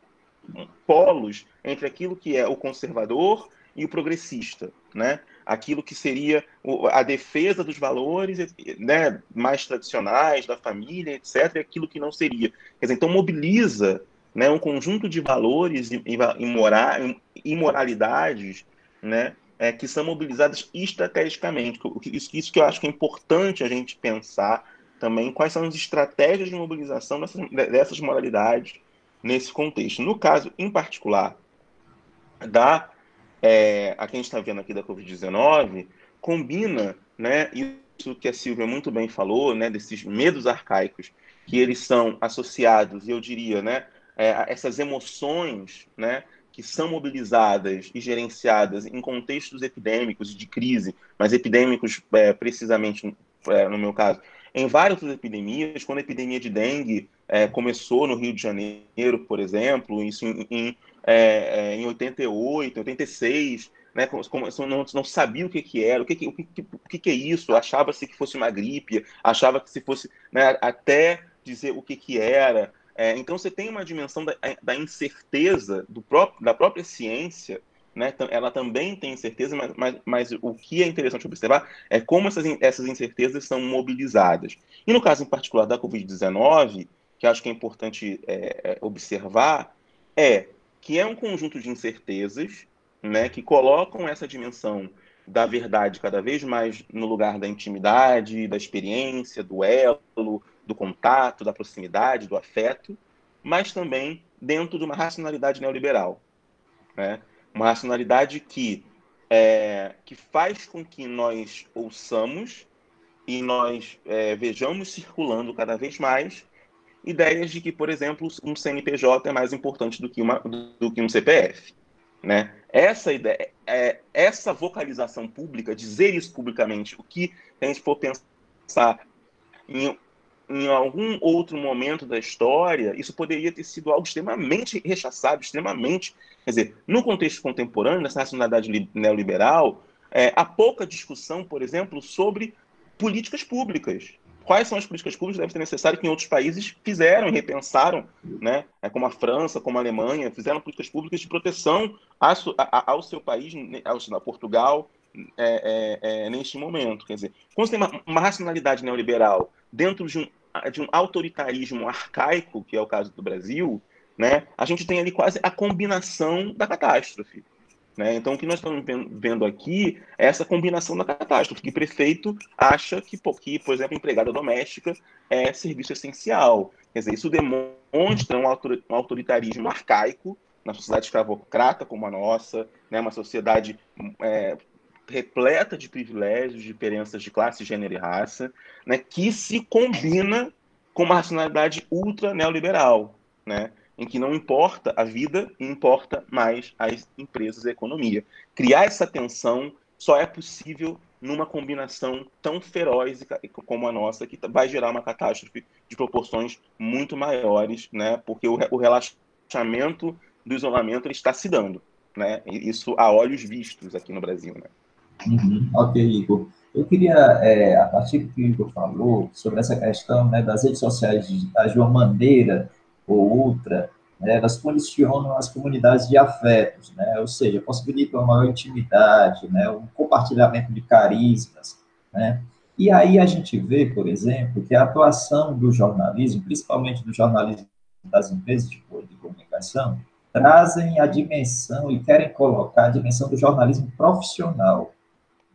Speaker 4: polos entre aquilo que é o conservador e o progressista, né? Aquilo que seria a defesa dos valores né, mais tradicionais da família, etc., e aquilo que não seria. Quer dizer, então mobiliza né, um conjunto de valores e imoralidades né, é, que são mobilizadas estrategicamente. Isso, isso que eu acho que é importante a gente pensar também, quais são as estratégias de mobilização dessas, dessas moralidades nesse contexto. No caso, em particular, da é, a que a gente está vendo aqui da Covid-19, combina né, isso que a Silvia muito bem falou, né, desses medos arcaicos, que eles são associados, eu diria, né, é, essas emoções né, que são mobilizadas e gerenciadas em contextos epidêmicos de crise, mas epidêmicos é, precisamente, é, no meu caso, em várias outras epidemias, quando a epidemia de dengue é, começou no Rio de Janeiro, por exemplo, isso em, em, é, é em 88, 86, né, como, não, não, sabia o que, que era, o que, que, o que, o que, que é isso, achava-se que fosse uma gripe, achava que se fosse né, até dizer o que, que era. É, então você tem uma dimensão da, da incerteza do próprio, da própria ciência né, ela também tem incerteza, mas, mas, mas, o que é interessante observar é como essas, essas incertezas são mobilizadas. E no caso em particular da Covid-19, que acho que é importante é, é, observar, é que é um conjunto de incertezas né, que colocam essa dimensão da verdade cada vez mais no lugar da intimidade, da experiência, do elo, do contato, da proximidade, do afeto, mas também dentro de uma racionalidade neoliberal. Né? Uma racionalidade que, é, que faz com que nós ouçamos e nós é, vejamos circulando cada vez mais ideias de que, por exemplo, um CNPJ é mais importante do que, uma, do que um CPF. Né? Essa ideia, é, essa vocalização pública, dizer isso publicamente, o que a gente for pensar em em algum outro momento da história, isso poderia ter sido algo extremamente rechaçado, extremamente. Quer dizer, no contexto contemporâneo, nessa racionalidade neoliberal, é, há pouca discussão, por exemplo, sobre políticas públicas. Quais são as políticas públicas que devem ser necessárias que em outros países fizeram e repensaram, né? É, como a França, como a Alemanha, fizeram políticas públicas de proteção ao seu país, ao, Portugal, é, é, é, neste momento. Quer dizer, quando você tem uma, uma racionalidade neoliberal dentro de um de um autoritarismo arcaico, que é o caso do Brasil, né, a gente tem ali quase a combinação da catástrofe. Né? Então, o que nós estamos vendo aqui é essa combinação da catástrofe, que prefeito acha que, que, por exemplo, empregada doméstica é serviço essencial. Quer dizer, isso demonstra um autoritarismo arcaico na sociedade escravocrata como a nossa, né? uma sociedade é, repleta de privilégios, diferenças de classe, gênero e raça, né, que se combina com uma racionalidade ultra neoliberal, né, em que não importa a vida, importa mais as empresas e a economia. Criar essa tensão só é possível numa combinação tão feroz como a nossa, que vai gerar uma catástrofe de proporções muito maiores, né, porque o relaxamento do isolamento está se dando. né? Isso a olhos vistos aqui no Brasil, né?
Speaker 2: Uhum. Ok, Igor. Eu queria, é, a partir do que o Igor falou, sobre essa questão né, das redes sociais digitais, de uma maneira ou outra, né, elas condicionam as comunidades de afetos, né, ou seja, possibilitam uma maior intimidade, né, um compartilhamento de carismas, né, e aí a gente vê, por exemplo, que a atuação do jornalismo, principalmente do jornalismo das empresas de, de comunicação, trazem a dimensão e querem colocar a dimensão do jornalismo profissional,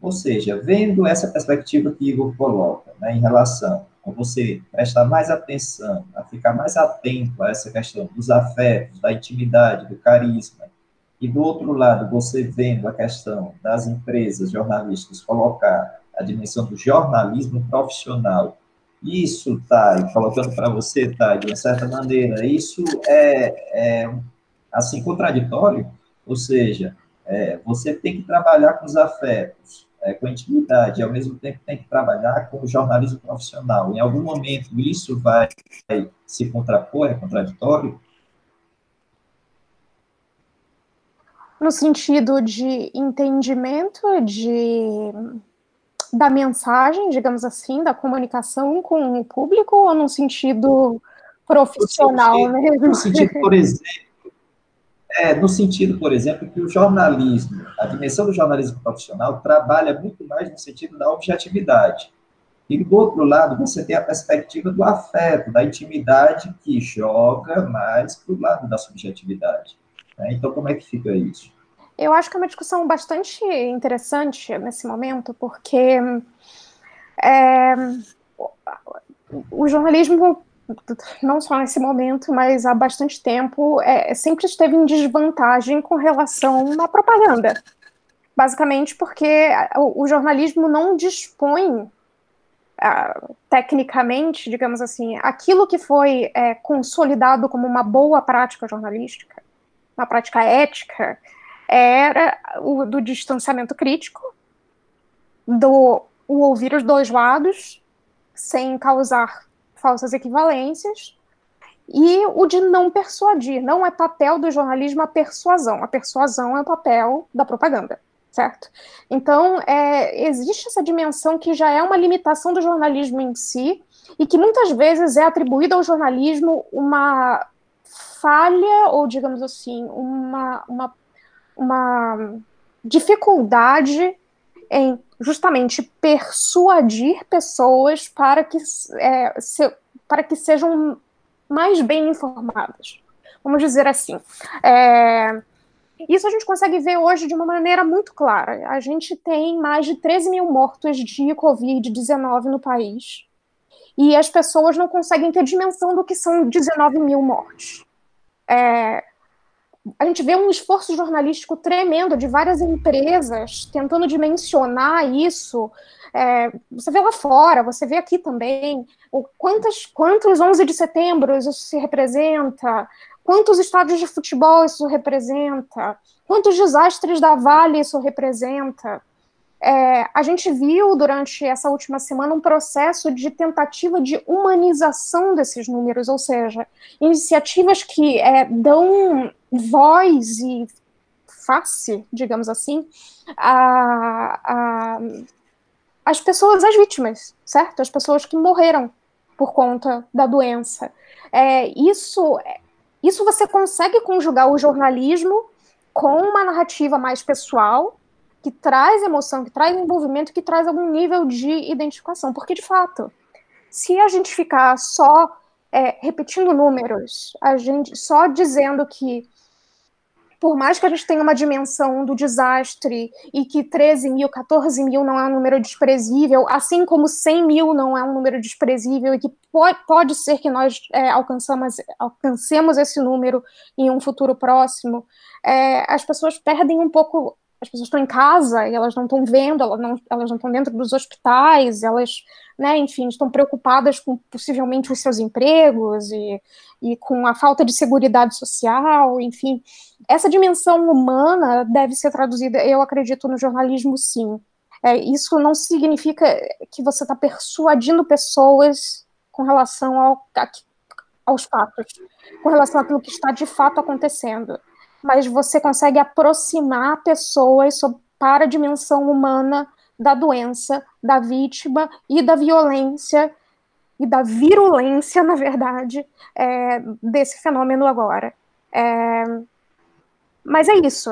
Speaker 2: ou seja, vendo essa perspectiva que Igor coloca, né, em relação a você prestar mais atenção, a ficar mais atento a essa questão dos afetos, da intimidade, do carisma, e do outro lado, você vendo a questão das empresas jornalísticas colocar a dimensão do jornalismo profissional, isso, tá, colocando para você, tá, de uma certa maneira, isso é, é assim, contraditório, ou seja, é, você tem que trabalhar com os afetos, é, com intimidade, e ao mesmo tempo tem que trabalhar com o jornalismo profissional. Em algum momento isso vai, vai se contrapor, é contraditório?
Speaker 3: No sentido de entendimento de da mensagem, digamos assim, da comunicação com o público, ou no sentido profissional
Speaker 2: no sentido,
Speaker 3: mesmo?
Speaker 2: No sentido, por exemplo, é, no sentido, por exemplo, que o jornalismo, a dimensão do jornalismo profissional trabalha muito mais no sentido da objetividade. E do outro lado, você tem a perspectiva do afeto, da intimidade, que joga mais para o lado da subjetividade. Né? Então, como é que fica isso?
Speaker 3: Eu acho que é uma discussão bastante interessante nesse momento, porque é, o jornalismo não só nesse momento, mas há bastante tempo, é, sempre esteve em desvantagem com relação à propaganda. Basicamente porque o, o jornalismo não dispõe, uh, tecnicamente, digamos assim, aquilo que foi é, consolidado como uma boa prática jornalística, uma prática ética, era o do distanciamento crítico, do o ouvir os dois lados, sem causar falsas equivalências, e o de não persuadir. Não é papel do jornalismo a persuasão. A persuasão é o papel da propaganda, certo? Então, é, existe essa dimensão que já é uma limitação do jornalismo em si, e que muitas vezes é atribuída ao jornalismo uma falha, ou digamos assim, uma, uma, uma dificuldade em justamente persuadir pessoas para que, é, se, para que sejam mais bem informadas. Vamos dizer assim. É, isso a gente consegue ver hoje de uma maneira muito clara. A gente tem mais de 13 mil mortos de Covid-19 no país. E as pessoas não conseguem ter dimensão do que são 19 mil mortes. É, a gente vê um esforço jornalístico tremendo de várias empresas tentando dimensionar isso. É, você vê lá fora, você vê aqui também, o, quantos 11 de setembro isso se representa, quantos estádios de futebol isso representa, quantos desastres da Vale isso representa. É, a gente viu durante essa última semana um processo de tentativa de humanização desses números, ou seja, iniciativas que é, dão voz e face, digamos assim, a, a, as pessoas, as vítimas, certo? As pessoas que morreram por conta da doença. É, isso, isso você consegue conjugar o jornalismo com uma narrativa mais pessoal, que traz emoção, que traz envolvimento, que traz algum nível de identificação. Porque, de fato, se a gente ficar só é, repetindo números, a gente só dizendo que por mais que a gente tenha uma dimensão do desastre e que 13 mil, 14 mil não é um número desprezível, assim como 100 mil não é um número desprezível e que pode, pode ser que nós é, alcançamos, alcancemos esse número em um futuro próximo, é, as pessoas perdem um pouco as pessoas estão em casa e elas não estão vendo, elas não, elas não estão dentro dos hospitais, elas, né, enfim, estão preocupadas com possivelmente os seus empregos e, e com a falta de segurança social, enfim. Essa dimensão humana deve ser traduzida, eu acredito, no jornalismo, sim. É, isso não significa que você está persuadindo pessoas com relação ao, a, aos fatos, com relação àquilo que está de fato acontecendo mas você consegue aproximar pessoas para a dimensão humana da doença, da vítima e da violência e da virulência, na verdade, é, desse fenômeno agora. É, mas é isso.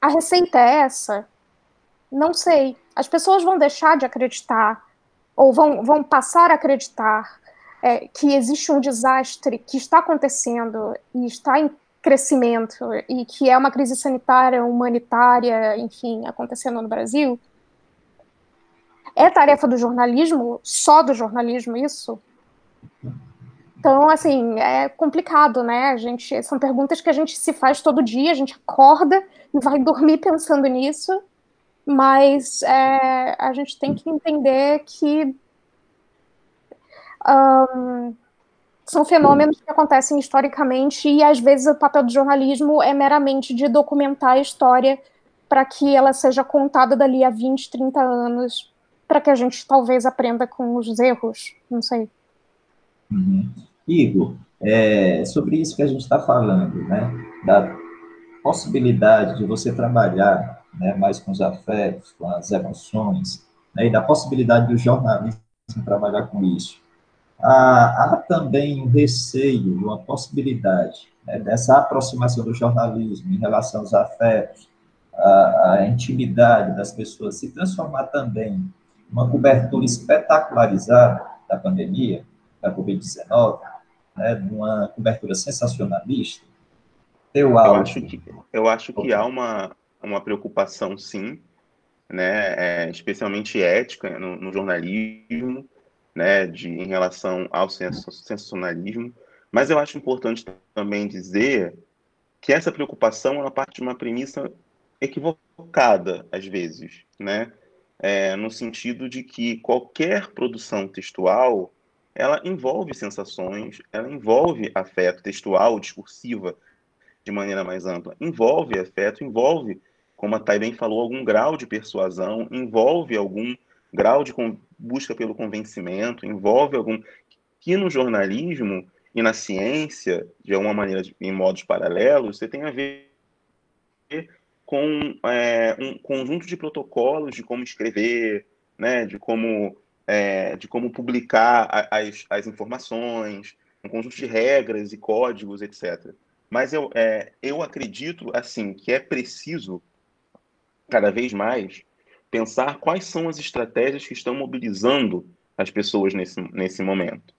Speaker 3: A receita é essa? Não sei. As pessoas vão deixar de acreditar, ou vão, vão passar a acreditar é, que existe um desastre que está acontecendo e está em crescimento e que é uma crise sanitária, humanitária, enfim, acontecendo no Brasil, é tarefa do jornalismo, só do jornalismo isso? Então, assim, é complicado, né? A gente, são perguntas que a gente se faz todo dia, a gente acorda e vai dormir pensando nisso, mas é, a gente tem que entender que um, são fenômenos que acontecem historicamente e às vezes o papel do jornalismo é meramente de documentar a história para que ela seja contada dali a 20, 30 anos, para que a gente talvez aprenda com os erros, não sei.
Speaker 2: Uhum. Igor, é, sobre isso que a gente está falando, né, da possibilidade de você trabalhar né, mais com os afetos, com as emoções, né, e da possibilidade do jornalismo trabalhar com isso. Há, há também um receio, uma possibilidade né, dessa aproximação do jornalismo em relação aos afetos, a, a intimidade das pessoas se transformar também uma cobertura espetacularizada da pandemia, da Covid-19, né, numa cobertura sensacionalista?
Speaker 4: Eu acho que, eu acho que há uma, uma preocupação, sim, né, é, especialmente ética no, no jornalismo, né, de, em relação ao sensacionalismo, mas eu acho importante também dizer que essa preocupação é parte de uma premissa equivocada, às vezes, né? É, no sentido de que qualquer produção textual ela envolve sensações, ela envolve afeto textual, discursiva, de maneira mais ampla, envolve afeto, envolve, como a Thay bem falou, algum grau de persuasão, envolve algum grau de busca pelo convencimento, envolve algum. que no jornalismo e na ciência, de alguma maneira, em modos paralelos, você tem a ver com é, um conjunto de protocolos de como escrever, né, de como é, de como publicar as, as informações, um conjunto de regras e códigos, etc. Mas eu, é, eu acredito assim que é preciso cada vez mais pensar quais são as estratégias que estão mobilizando as pessoas nesse, nesse momento.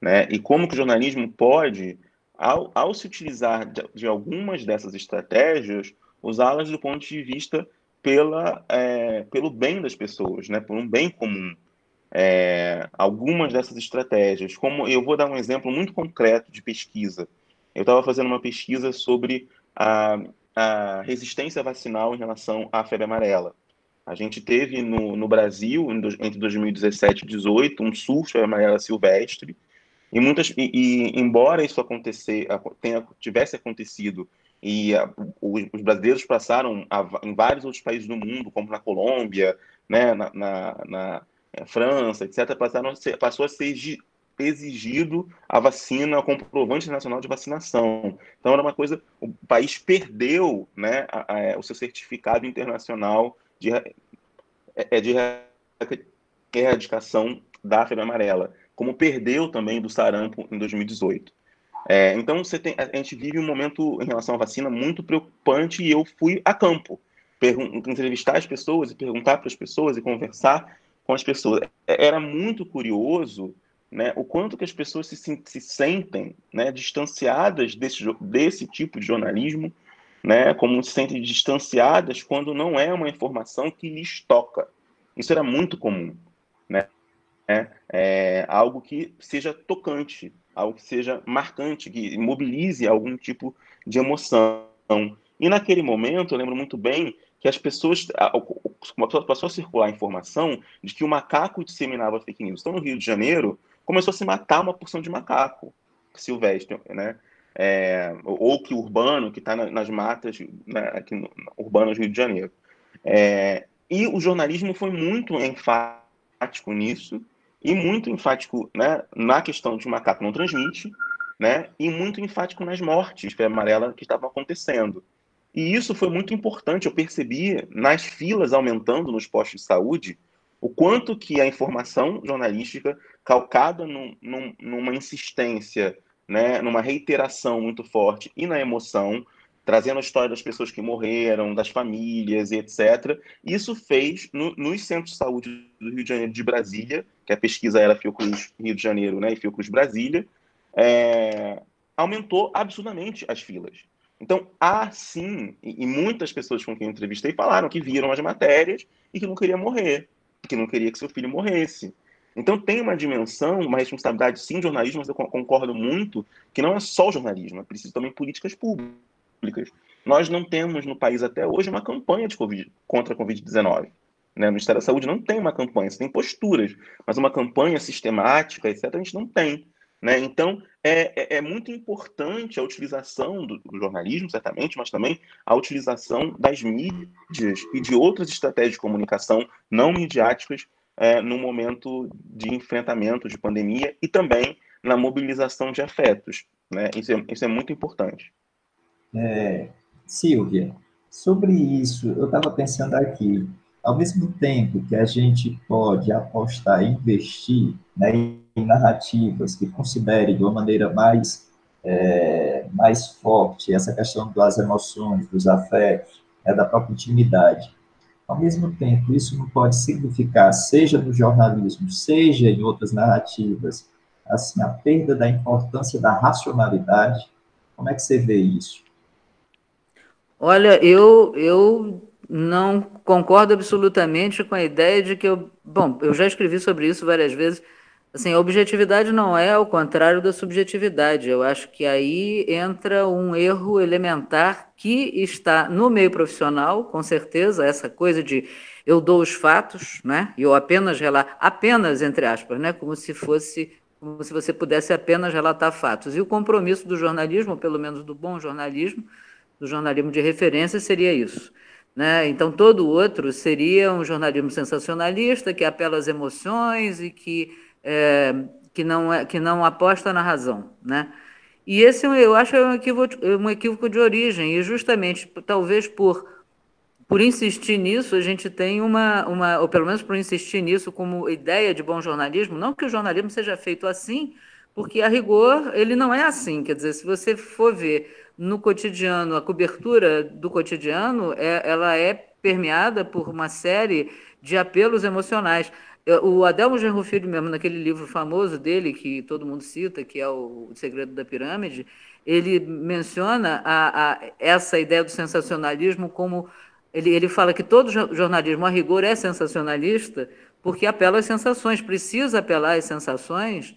Speaker 4: Né? E como que o jornalismo pode, ao, ao se utilizar de, de algumas dessas estratégias, usá-las do ponto de vista pela, é, pelo bem das pessoas, né? por um bem comum. É, algumas dessas estratégias, como eu vou dar um exemplo muito concreto de pesquisa. Eu estava fazendo uma pesquisa sobre a, a resistência vacinal em relação à febre amarela. A gente teve no, no Brasil, entre 2017 e 2018, um surto amarela silvestre, e muitas e, e, embora isso acontecer, tenha, tivesse acontecido e a, os, os, brasileiros passaram a, em vários outros países do mundo, como na Colômbia, né, na, na, na é, França, etc., passaram a ser, passou a ser exigido a vacina, o comprovante nacional de vacinação. Então era uma coisa, o país perdeu, né, a, o seu certificado internacional de, é de erradicação da febre amarela, como perdeu também do sarampo em 2018. É, então tem, a gente vive um momento em relação à vacina muito preocupante e eu fui a campo entrevistar as pessoas e perguntar para as pessoas e conversar com as pessoas. É, era muito curioso né, o quanto que as pessoas se, se sentem né, distanciadas desse, desse tipo de jornalismo né, como se sentem distanciadas quando não é uma informação que lhes toca. Isso era muito comum, né? É, é algo que seja tocante, algo que seja marcante, que mobilize algum tipo de emoção. E naquele momento, eu lembro muito bem que as pessoas passou a circular a informação de que o macaco disseminava fake news. Então, no Rio de Janeiro, começou a se matar uma porção de macaco silvestre, né? É, ou que urbano, que está na, nas matas né, aqui no, urbanas do Rio de Janeiro. É, e o jornalismo foi muito enfático nisso, e muito enfático né, na questão de macaco não transmite, né? E muito enfático nas mortes febre amarela que estavam acontecendo. E isso foi muito importante. Eu percebi nas filas aumentando nos postos de saúde o quanto que a informação jornalística calcada num, num, numa insistência, né, numa reiteração muito forte e na emoção, trazendo a história das pessoas que morreram, das famílias e etc. Isso fez no, nos centros de saúde do Rio de Janeiro de Brasília, que a pesquisa era Fiocruz Rio de Janeiro né, e Fiocruz Brasília, é, aumentou absurdamente as filas. Então, há sim, e, muitas pessoas com quem entrevistei falaram que viram as matérias e que não queria morrer, que não queria que seu filho morresse. Então, tem uma dimensão, uma responsabilidade sim jornalismo, mas eu concordo muito que não é só o jornalismo, é preciso também políticas públicas. Nós não temos no país até hoje uma campanha de COVID, contra a Covid-19. Né? No Ministério da Saúde não tem uma campanha, você tem posturas, mas uma campanha sistemática, etc., a gente não tem. Né? Então, é, é, é, muito importante a utilização do, do, jornalismo, certamente, mas também a utilização das mídias e de outras estratégias de comunicação não midiáticas é, no momento de enfrentamento de pandemia e também na mobilização de afetos. Né? Isso, é, isso é muito importante.
Speaker 2: É, Silvia, sobre isso, eu estava pensando aqui, ao mesmo tempo que a gente pode apostar e investir né, em narrativas que considerem de uma maneira mais, é, mais forte essa questão das emoções, dos afetos, né, da própria intimidade, ao mesmo tempo, isso não pode significar, seja no jornalismo, seja em outras narrativas, assim, a perda da importância da racionalidade. Como é que você vê isso?
Speaker 5: Olha, eu, eu não concordo absolutamente com a ideia de que eu. Bom, eu já escrevi sobre isso várias vezes. Assim, a objetividade não é ao contrário da subjetividade. Eu acho que aí entra um erro elementar que está no meio profissional, com certeza, essa coisa de eu dou os fatos, né? Eu apenas relato, apenas entre aspas, né? Como se fosse, como se você pudesse apenas relatar fatos. E o compromisso do jornalismo, pelo menos do bom jornalismo, do jornalismo de referência, seria isso. Né? Então, todo outro seria um jornalismo sensacionalista que apela às emoções e que é, que, não é, que não aposta na razão. Né? E esse eu acho é um equívoco, um equívoco de origem, e justamente talvez por, por insistir nisso, a gente tem uma, uma, ou pelo menos por insistir nisso como ideia de bom jornalismo, não que o jornalismo seja feito assim, porque a rigor ele não é assim. Quer dizer, se você for ver no cotidiano, a cobertura do cotidiano, é, ela é permeada por uma série de apelos emocionais. O Adelmo Genro Filho mesmo, naquele livro famoso dele, que todo mundo cita, que é o Segredo da Pirâmide, ele menciona a, a, essa ideia do sensacionalismo como... Ele, ele fala que todo jornalismo, a rigor, é sensacionalista porque apela às sensações, precisa apelar às sensações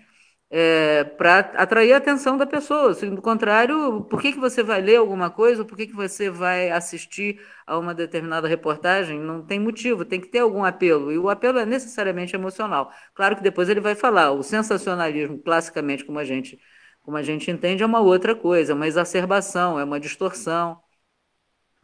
Speaker 5: é, para atrair a atenção da pessoa. Se, do contrário, por que, que você vai ler alguma coisa? Por que, que você vai assistir a uma determinada reportagem? Não tem motivo, tem que ter algum apelo. E o apelo é necessariamente emocional. Claro que depois ele vai falar, o sensacionalismo, classicamente, como a gente, como a gente entende, é uma outra coisa, é uma exacerbação, é uma distorção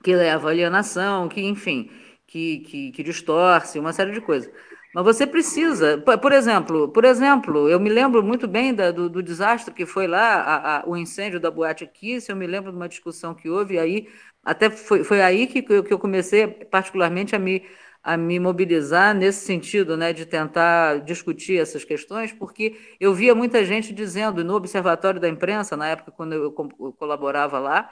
Speaker 5: que leva à alienação, que, enfim, que, que, que distorce, uma série de coisas. Mas você precisa, por exemplo, por exemplo, eu me lembro muito bem da, do, do, desastre que foi lá, a, a, o incêndio da Boate Kiss, eu me lembro de uma discussão que houve, aí até foi, foi aí que, que eu comecei particularmente a me, a me mobilizar nesse sentido, né, de tentar discutir essas questões, porque eu via muita gente dizendo, no Observatório da Imprensa, na época quando eu, eu colaborava lá,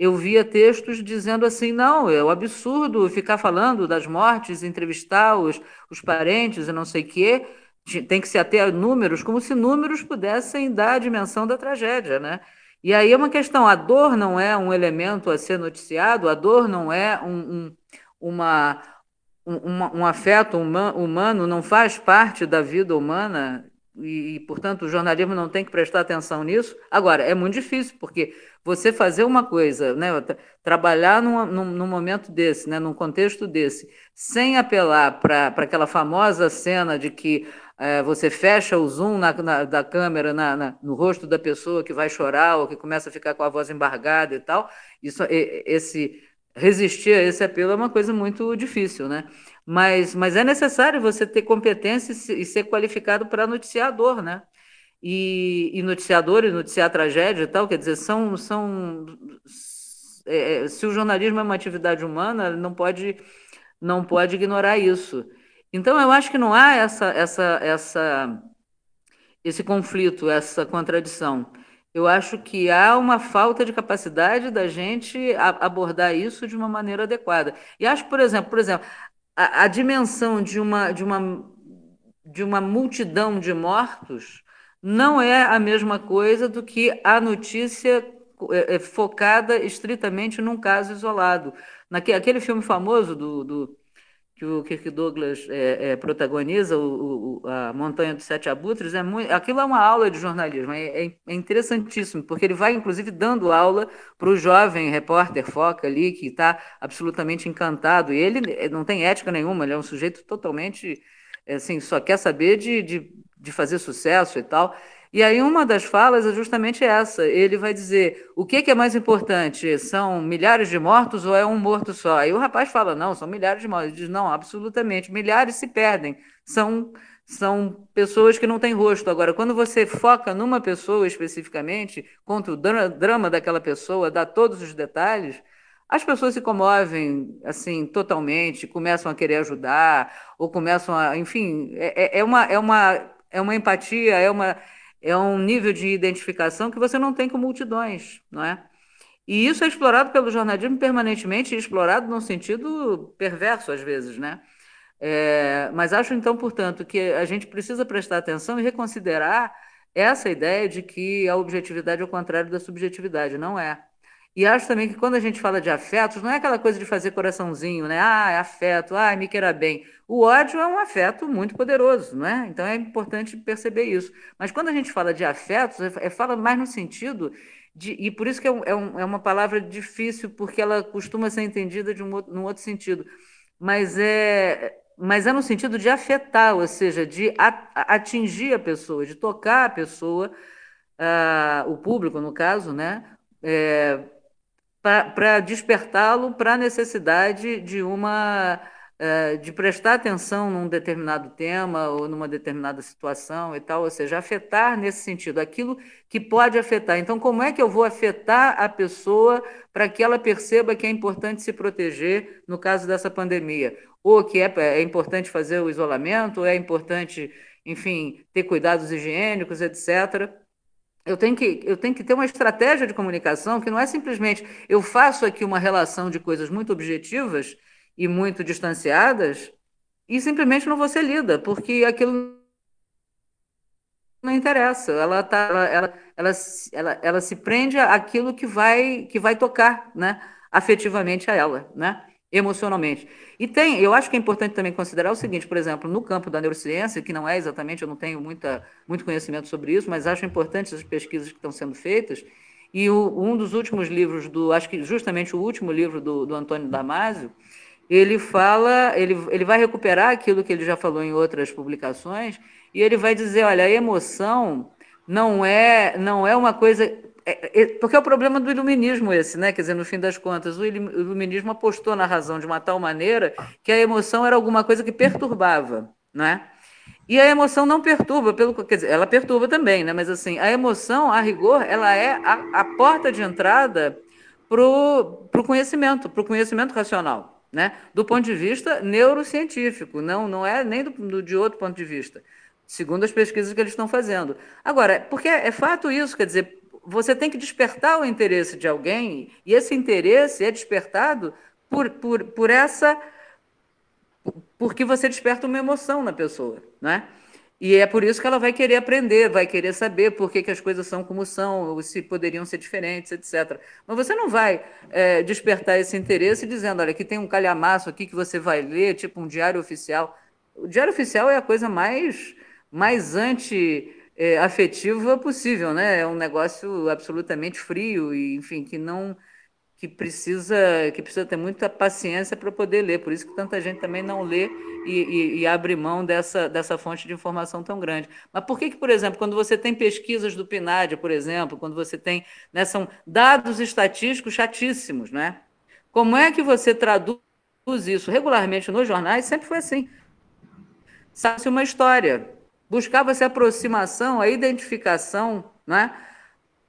Speaker 5: eu via textos dizendo assim: não, é um absurdo ficar falando das mortes, entrevistar os, os parentes e não sei o quê, tem que se ater a números, como se números pudessem dar a dimensão da tragédia, né? E aí é uma questão: a dor não é um elemento a ser noticiado, a dor não é um, um uma, um, um afeto humano, não faz parte da vida humana, e, e, portanto, o jornalismo não tem que prestar atenção nisso. Agora, é muito difícil, porque você fazer uma coisa, né, trabalhar num, num, num momento desse, né, num contexto desse, sem apelar para aquela famosa cena de que é, você fecha o zoom na, na, da câmera na, na, no rosto da pessoa que vai chorar ou que começa a ficar com a voz embargada e tal, isso, esse resistir a esse apelo é uma coisa muito difícil, né? Mas, mas é necessário você ter competência e ser qualificado para noticiar a dor, né? e, e noticiador e noticiar tragédia e tal, quer dizer, são, são é, é, se o jornalismo é uma atividade humana, não pode não pode ignorar isso. Então eu acho que não há essa essa essa esse conflito, essa contradição. Eu acho que há uma falta de capacidade da gente abordar isso de uma maneira adequada. E acho, por exemplo, por exemplo, a, a dimensão de uma de uma de uma multidão de mortos não é a mesma coisa do que a notícia é, é, focada estritamente num caso isolado. Naquele aquele filme famoso do, do que o Kirk Douglas é, é, protagoniza, o, o, a Montanha dos Sete Abutres, é muito, aquilo é uma aula de jornalismo, é, é, é interessantíssimo, porque ele vai, inclusive, dando aula para o jovem repórter Foca ali, que está absolutamente encantado, e ele não tem ética nenhuma, ele é um sujeito totalmente assim, só quer saber de, de, de fazer sucesso e tal. E aí uma das falas é justamente essa. Ele vai dizer: o que, que, é mais importante? São milhares de mortos ou é um morto só? Aí o rapaz fala: não, são milhares de mortos. Ele diz: não, absolutamente. Milhares se perdem. São, são pessoas que não têm rosto. Agora, quando você foca numa pessoa especificamente, conta o drama daquela pessoa, dá todos os detalhes, as pessoas se comovem assim totalmente, começam a querer ajudar, ou começam a, enfim, é, é, é, uma, é, uma, é uma empatia, é, uma, é um nível de identificação que você não tem com multidões, não é? E isso é explorado pelo jornalismo permanentemente, explorado num sentido perverso às vezes, né? É, mas acho então, portanto, que a gente precisa prestar atenção e reconsiderar essa ideia de que a objetividade é o contrário da subjetividade, não é. E acho também que quando a gente fala de afetos, não é aquela coisa de fazer coraçãozinho, né? Ah, é afeto, ah, me queira bem. O ódio é um afeto muito poderoso, não é? Então é importante perceber isso. Mas quando a gente fala de afetos, é, é fala mais no sentido de. E por isso que é, é, um, é, uma palavra difícil, porque ela costuma ser entendida de um, num outro sentido. Mas é, mas é no sentido de afetar, ou seja, de atingir a pessoa, de tocar a pessoa, uh, o público, no caso, né? É, para despertá-lo para a necessidade de uma eh, de prestar atenção num determinado tema ou numa determinada situação e tal, ou seja, afetar nesse sentido, aquilo que pode afetar. Então, como é que eu vou afetar a pessoa para que ela perceba que é importante se proteger no caso dessa pandemia? Ou que é, é importante fazer o isolamento, ou é importante, enfim, ter cuidados higiênicos, etc eu tenho, que, eu tenho que ter uma estratégia de comunicação que não é simplesmente eu faço aqui uma relação de coisas muito objetivas e muito distanciadas e simplesmente não vou ser lida, porque aquilo não interessa. Ela, tá, ela, ela, ela, ela, ela se prende àquilo que vai, que vai tocar né, afetivamente a ela. Né? Emocionalmente. E tem, eu acho que é importante também considerar o seguinte, por exemplo, no campo da neurociência, que não é exatamente, eu não tenho muita, muito conhecimento sobre isso, mas acho importante as pesquisas que estão sendo feitas. E o, um dos últimos livros do, acho que justamente o último livro do, do Antônio Damasio, ele fala, ele, ele vai recuperar aquilo que ele já falou em outras publicações, e ele vai dizer, olha, a emoção não é, não é uma coisa porque é o problema do iluminismo esse, né? Quer dizer, no fim das contas, o iluminismo apostou na razão de uma tal maneira que a emoção era alguma coisa que perturbava, né? E a emoção não perturba, pelo quer dizer, ela perturba também, né? Mas assim, a emoção, a rigor, ela é a, a porta de entrada para o conhecimento, para o conhecimento racional, né? Do ponto de vista neurocientífico, não, não é nem do, do, de outro ponto de vista, segundo as pesquisas que eles estão fazendo. Agora, porque é, é fato isso, quer dizer, você tem que despertar o interesse de alguém, e esse interesse é despertado por, por, por essa. porque você desperta uma emoção na pessoa, né? E é por isso que ela vai querer aprender, vai querer saber por que, que as coisas são como são, ou se poderiam ser diferentes, etc. Mas você não vai é, despertar esse interesse dizendo, olha, aqui tem um calhamaço aqui que você vai ler, tipo um diário oficial. O diário oficial é a coisa mais, mais anti é, afetiva possível, né? É um negócio absolutamente frio e, enfim, que não que precisa que precisa ter muita paciência para poder ler. Por isso que tanta gente também não lê e, e, e, abre mão dessa, dessa fonte de informação tão grande. Mas por que, que, por exemplo, quando você tem pesquisas do PNAD, por exemplo, quando você tem, né, são dados estatísticos chatíssimos, né? Como é que você traduz isso regularmente nos jornais? Sempre foi assim. Sabe-se uma história, buscava-se aproximação, a identificação né,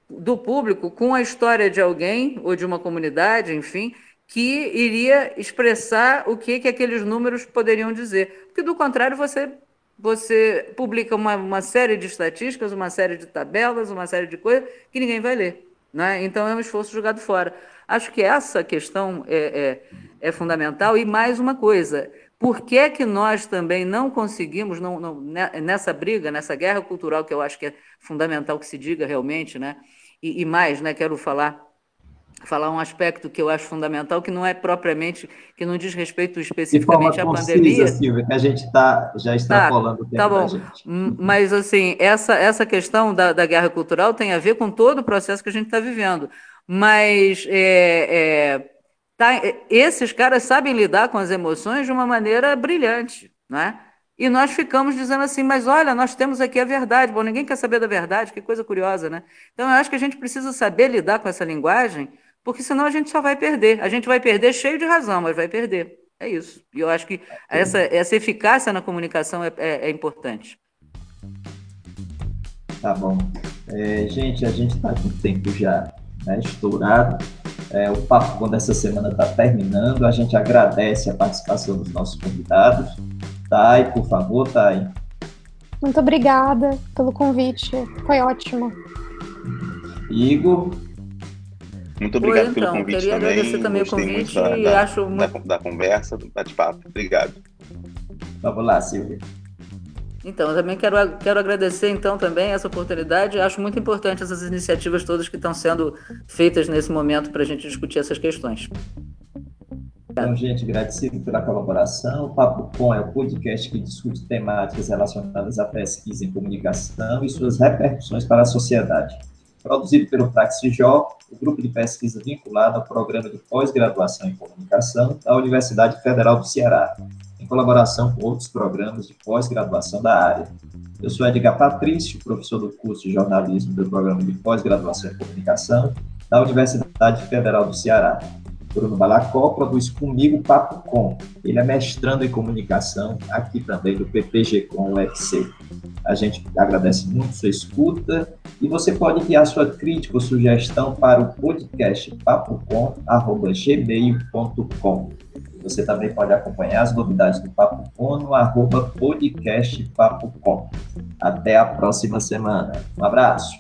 Speaker 5: do público com a história de alguém ou de uma comunidade, enfim, que iria expressar o que, que aqueles números poderiam dizer. Porque, do contrário, você, você publica uma, uma série de estatísticas, uma série de tabelas, uma série de coisas que ninguém vai ler. Né? Então, é um esforço jogado fora. Acho que essa questão é, é, é fundamental. E mais uma coisa, por que, que nós também não conseguimos, não, não, né, nessa briga, nessa guerra cultural, que eu acho que é fundamental que se diga realmente, né? e, e mais, né, quero falar falar um aspecto que eu acho fundamental, que não é propriamente, que não diz respeito especificamente à concisa, pandemia.
Speaker 2: Silvia, que a gente está já extrapolando tá, o tempo
Speaker 5: tá bom.
Speaker 2: gente.
Speaker 5: Mas, assim, essa, essa questão da, da guerra cultural tem a ver com todo o processo que a gente está vivendo. Mas é, é, tá, esses caras sabem lidar com as emoções de uma maneira brilhante, né? E nós ficamos dizendo assim, mas olha, nós temos aqui a verdade. Bom, ninguém quer saber da verdade, que coisa curiosa, né? Então, eu acho que a gente precisa saber lidar com essa linguagem, porque senão a gente só vai perder. A gente vai perder cheio de razão, mas vai perder. É isso. E eu acho que essa, essa eficácia na comunicação é, é, é importante.
Speaker 2: Tá bom. É, gente, a gente está com o tempo já né, estourado. É, o papo dessa semana está terminando. A gente agradece a participação dos nossos convidados. Thay, por favor, Thay.
Speaker 3: Muito obrigada pelo convite, foi ótimo.
Speaker 2: Igor.
Speaker 4: Muito obrigado Oi, então, pelo convite
Speaker 5: queria
Speaker 4: também.
Speaker 5: agradecer também
Speaker 4: Gostei
Speaker 5: o convite
Speaker 4: muito da,
Speaker 5: e
Speaker 4: da,
Speaker 5: acho
Speaker 4: da, da conversa, do bate-papo. Obrigado.
Speaker 2: Vamos lá, Silvia.
Speaker 5: Então, eu também quero, quero agradecer então também essa oportunidade. Acho muito importante essas iniciativas todas que estão sendo feitas nesse momento para a gente discutir essas questões.
Speaker 2: Então, gente, agradecido pela colaboração. O Papo Com é o podcast que discute temáticas relacionadas à pesquisa em comunicação e suas repercussões para a sociedade. Produzido pelo Praxijó, o grupo de pesquisa vinculado ao programa de pós-graduação em comunicação da Universidade Federal do Ceará, colaboração com outros programas de pós-graduação da área. Eu sou Edgar Patrício, professor do curso de jornalismo do programa de pós-graduação em comunicação da Universidade Federal do Ceará. Bruno Balacó produz comigo Papo Com. Ele é mestrando em comunicação aqui também do PPG Com UFC. A gente agradece muito sua escuta e você pode enviar sua crítica ou sugestão para o podcast papocom.gmail.com. Você também pode acompanhar as novidades do Papo Com no arroba podcast Papo Com. Até a próxima semana. Um abraço.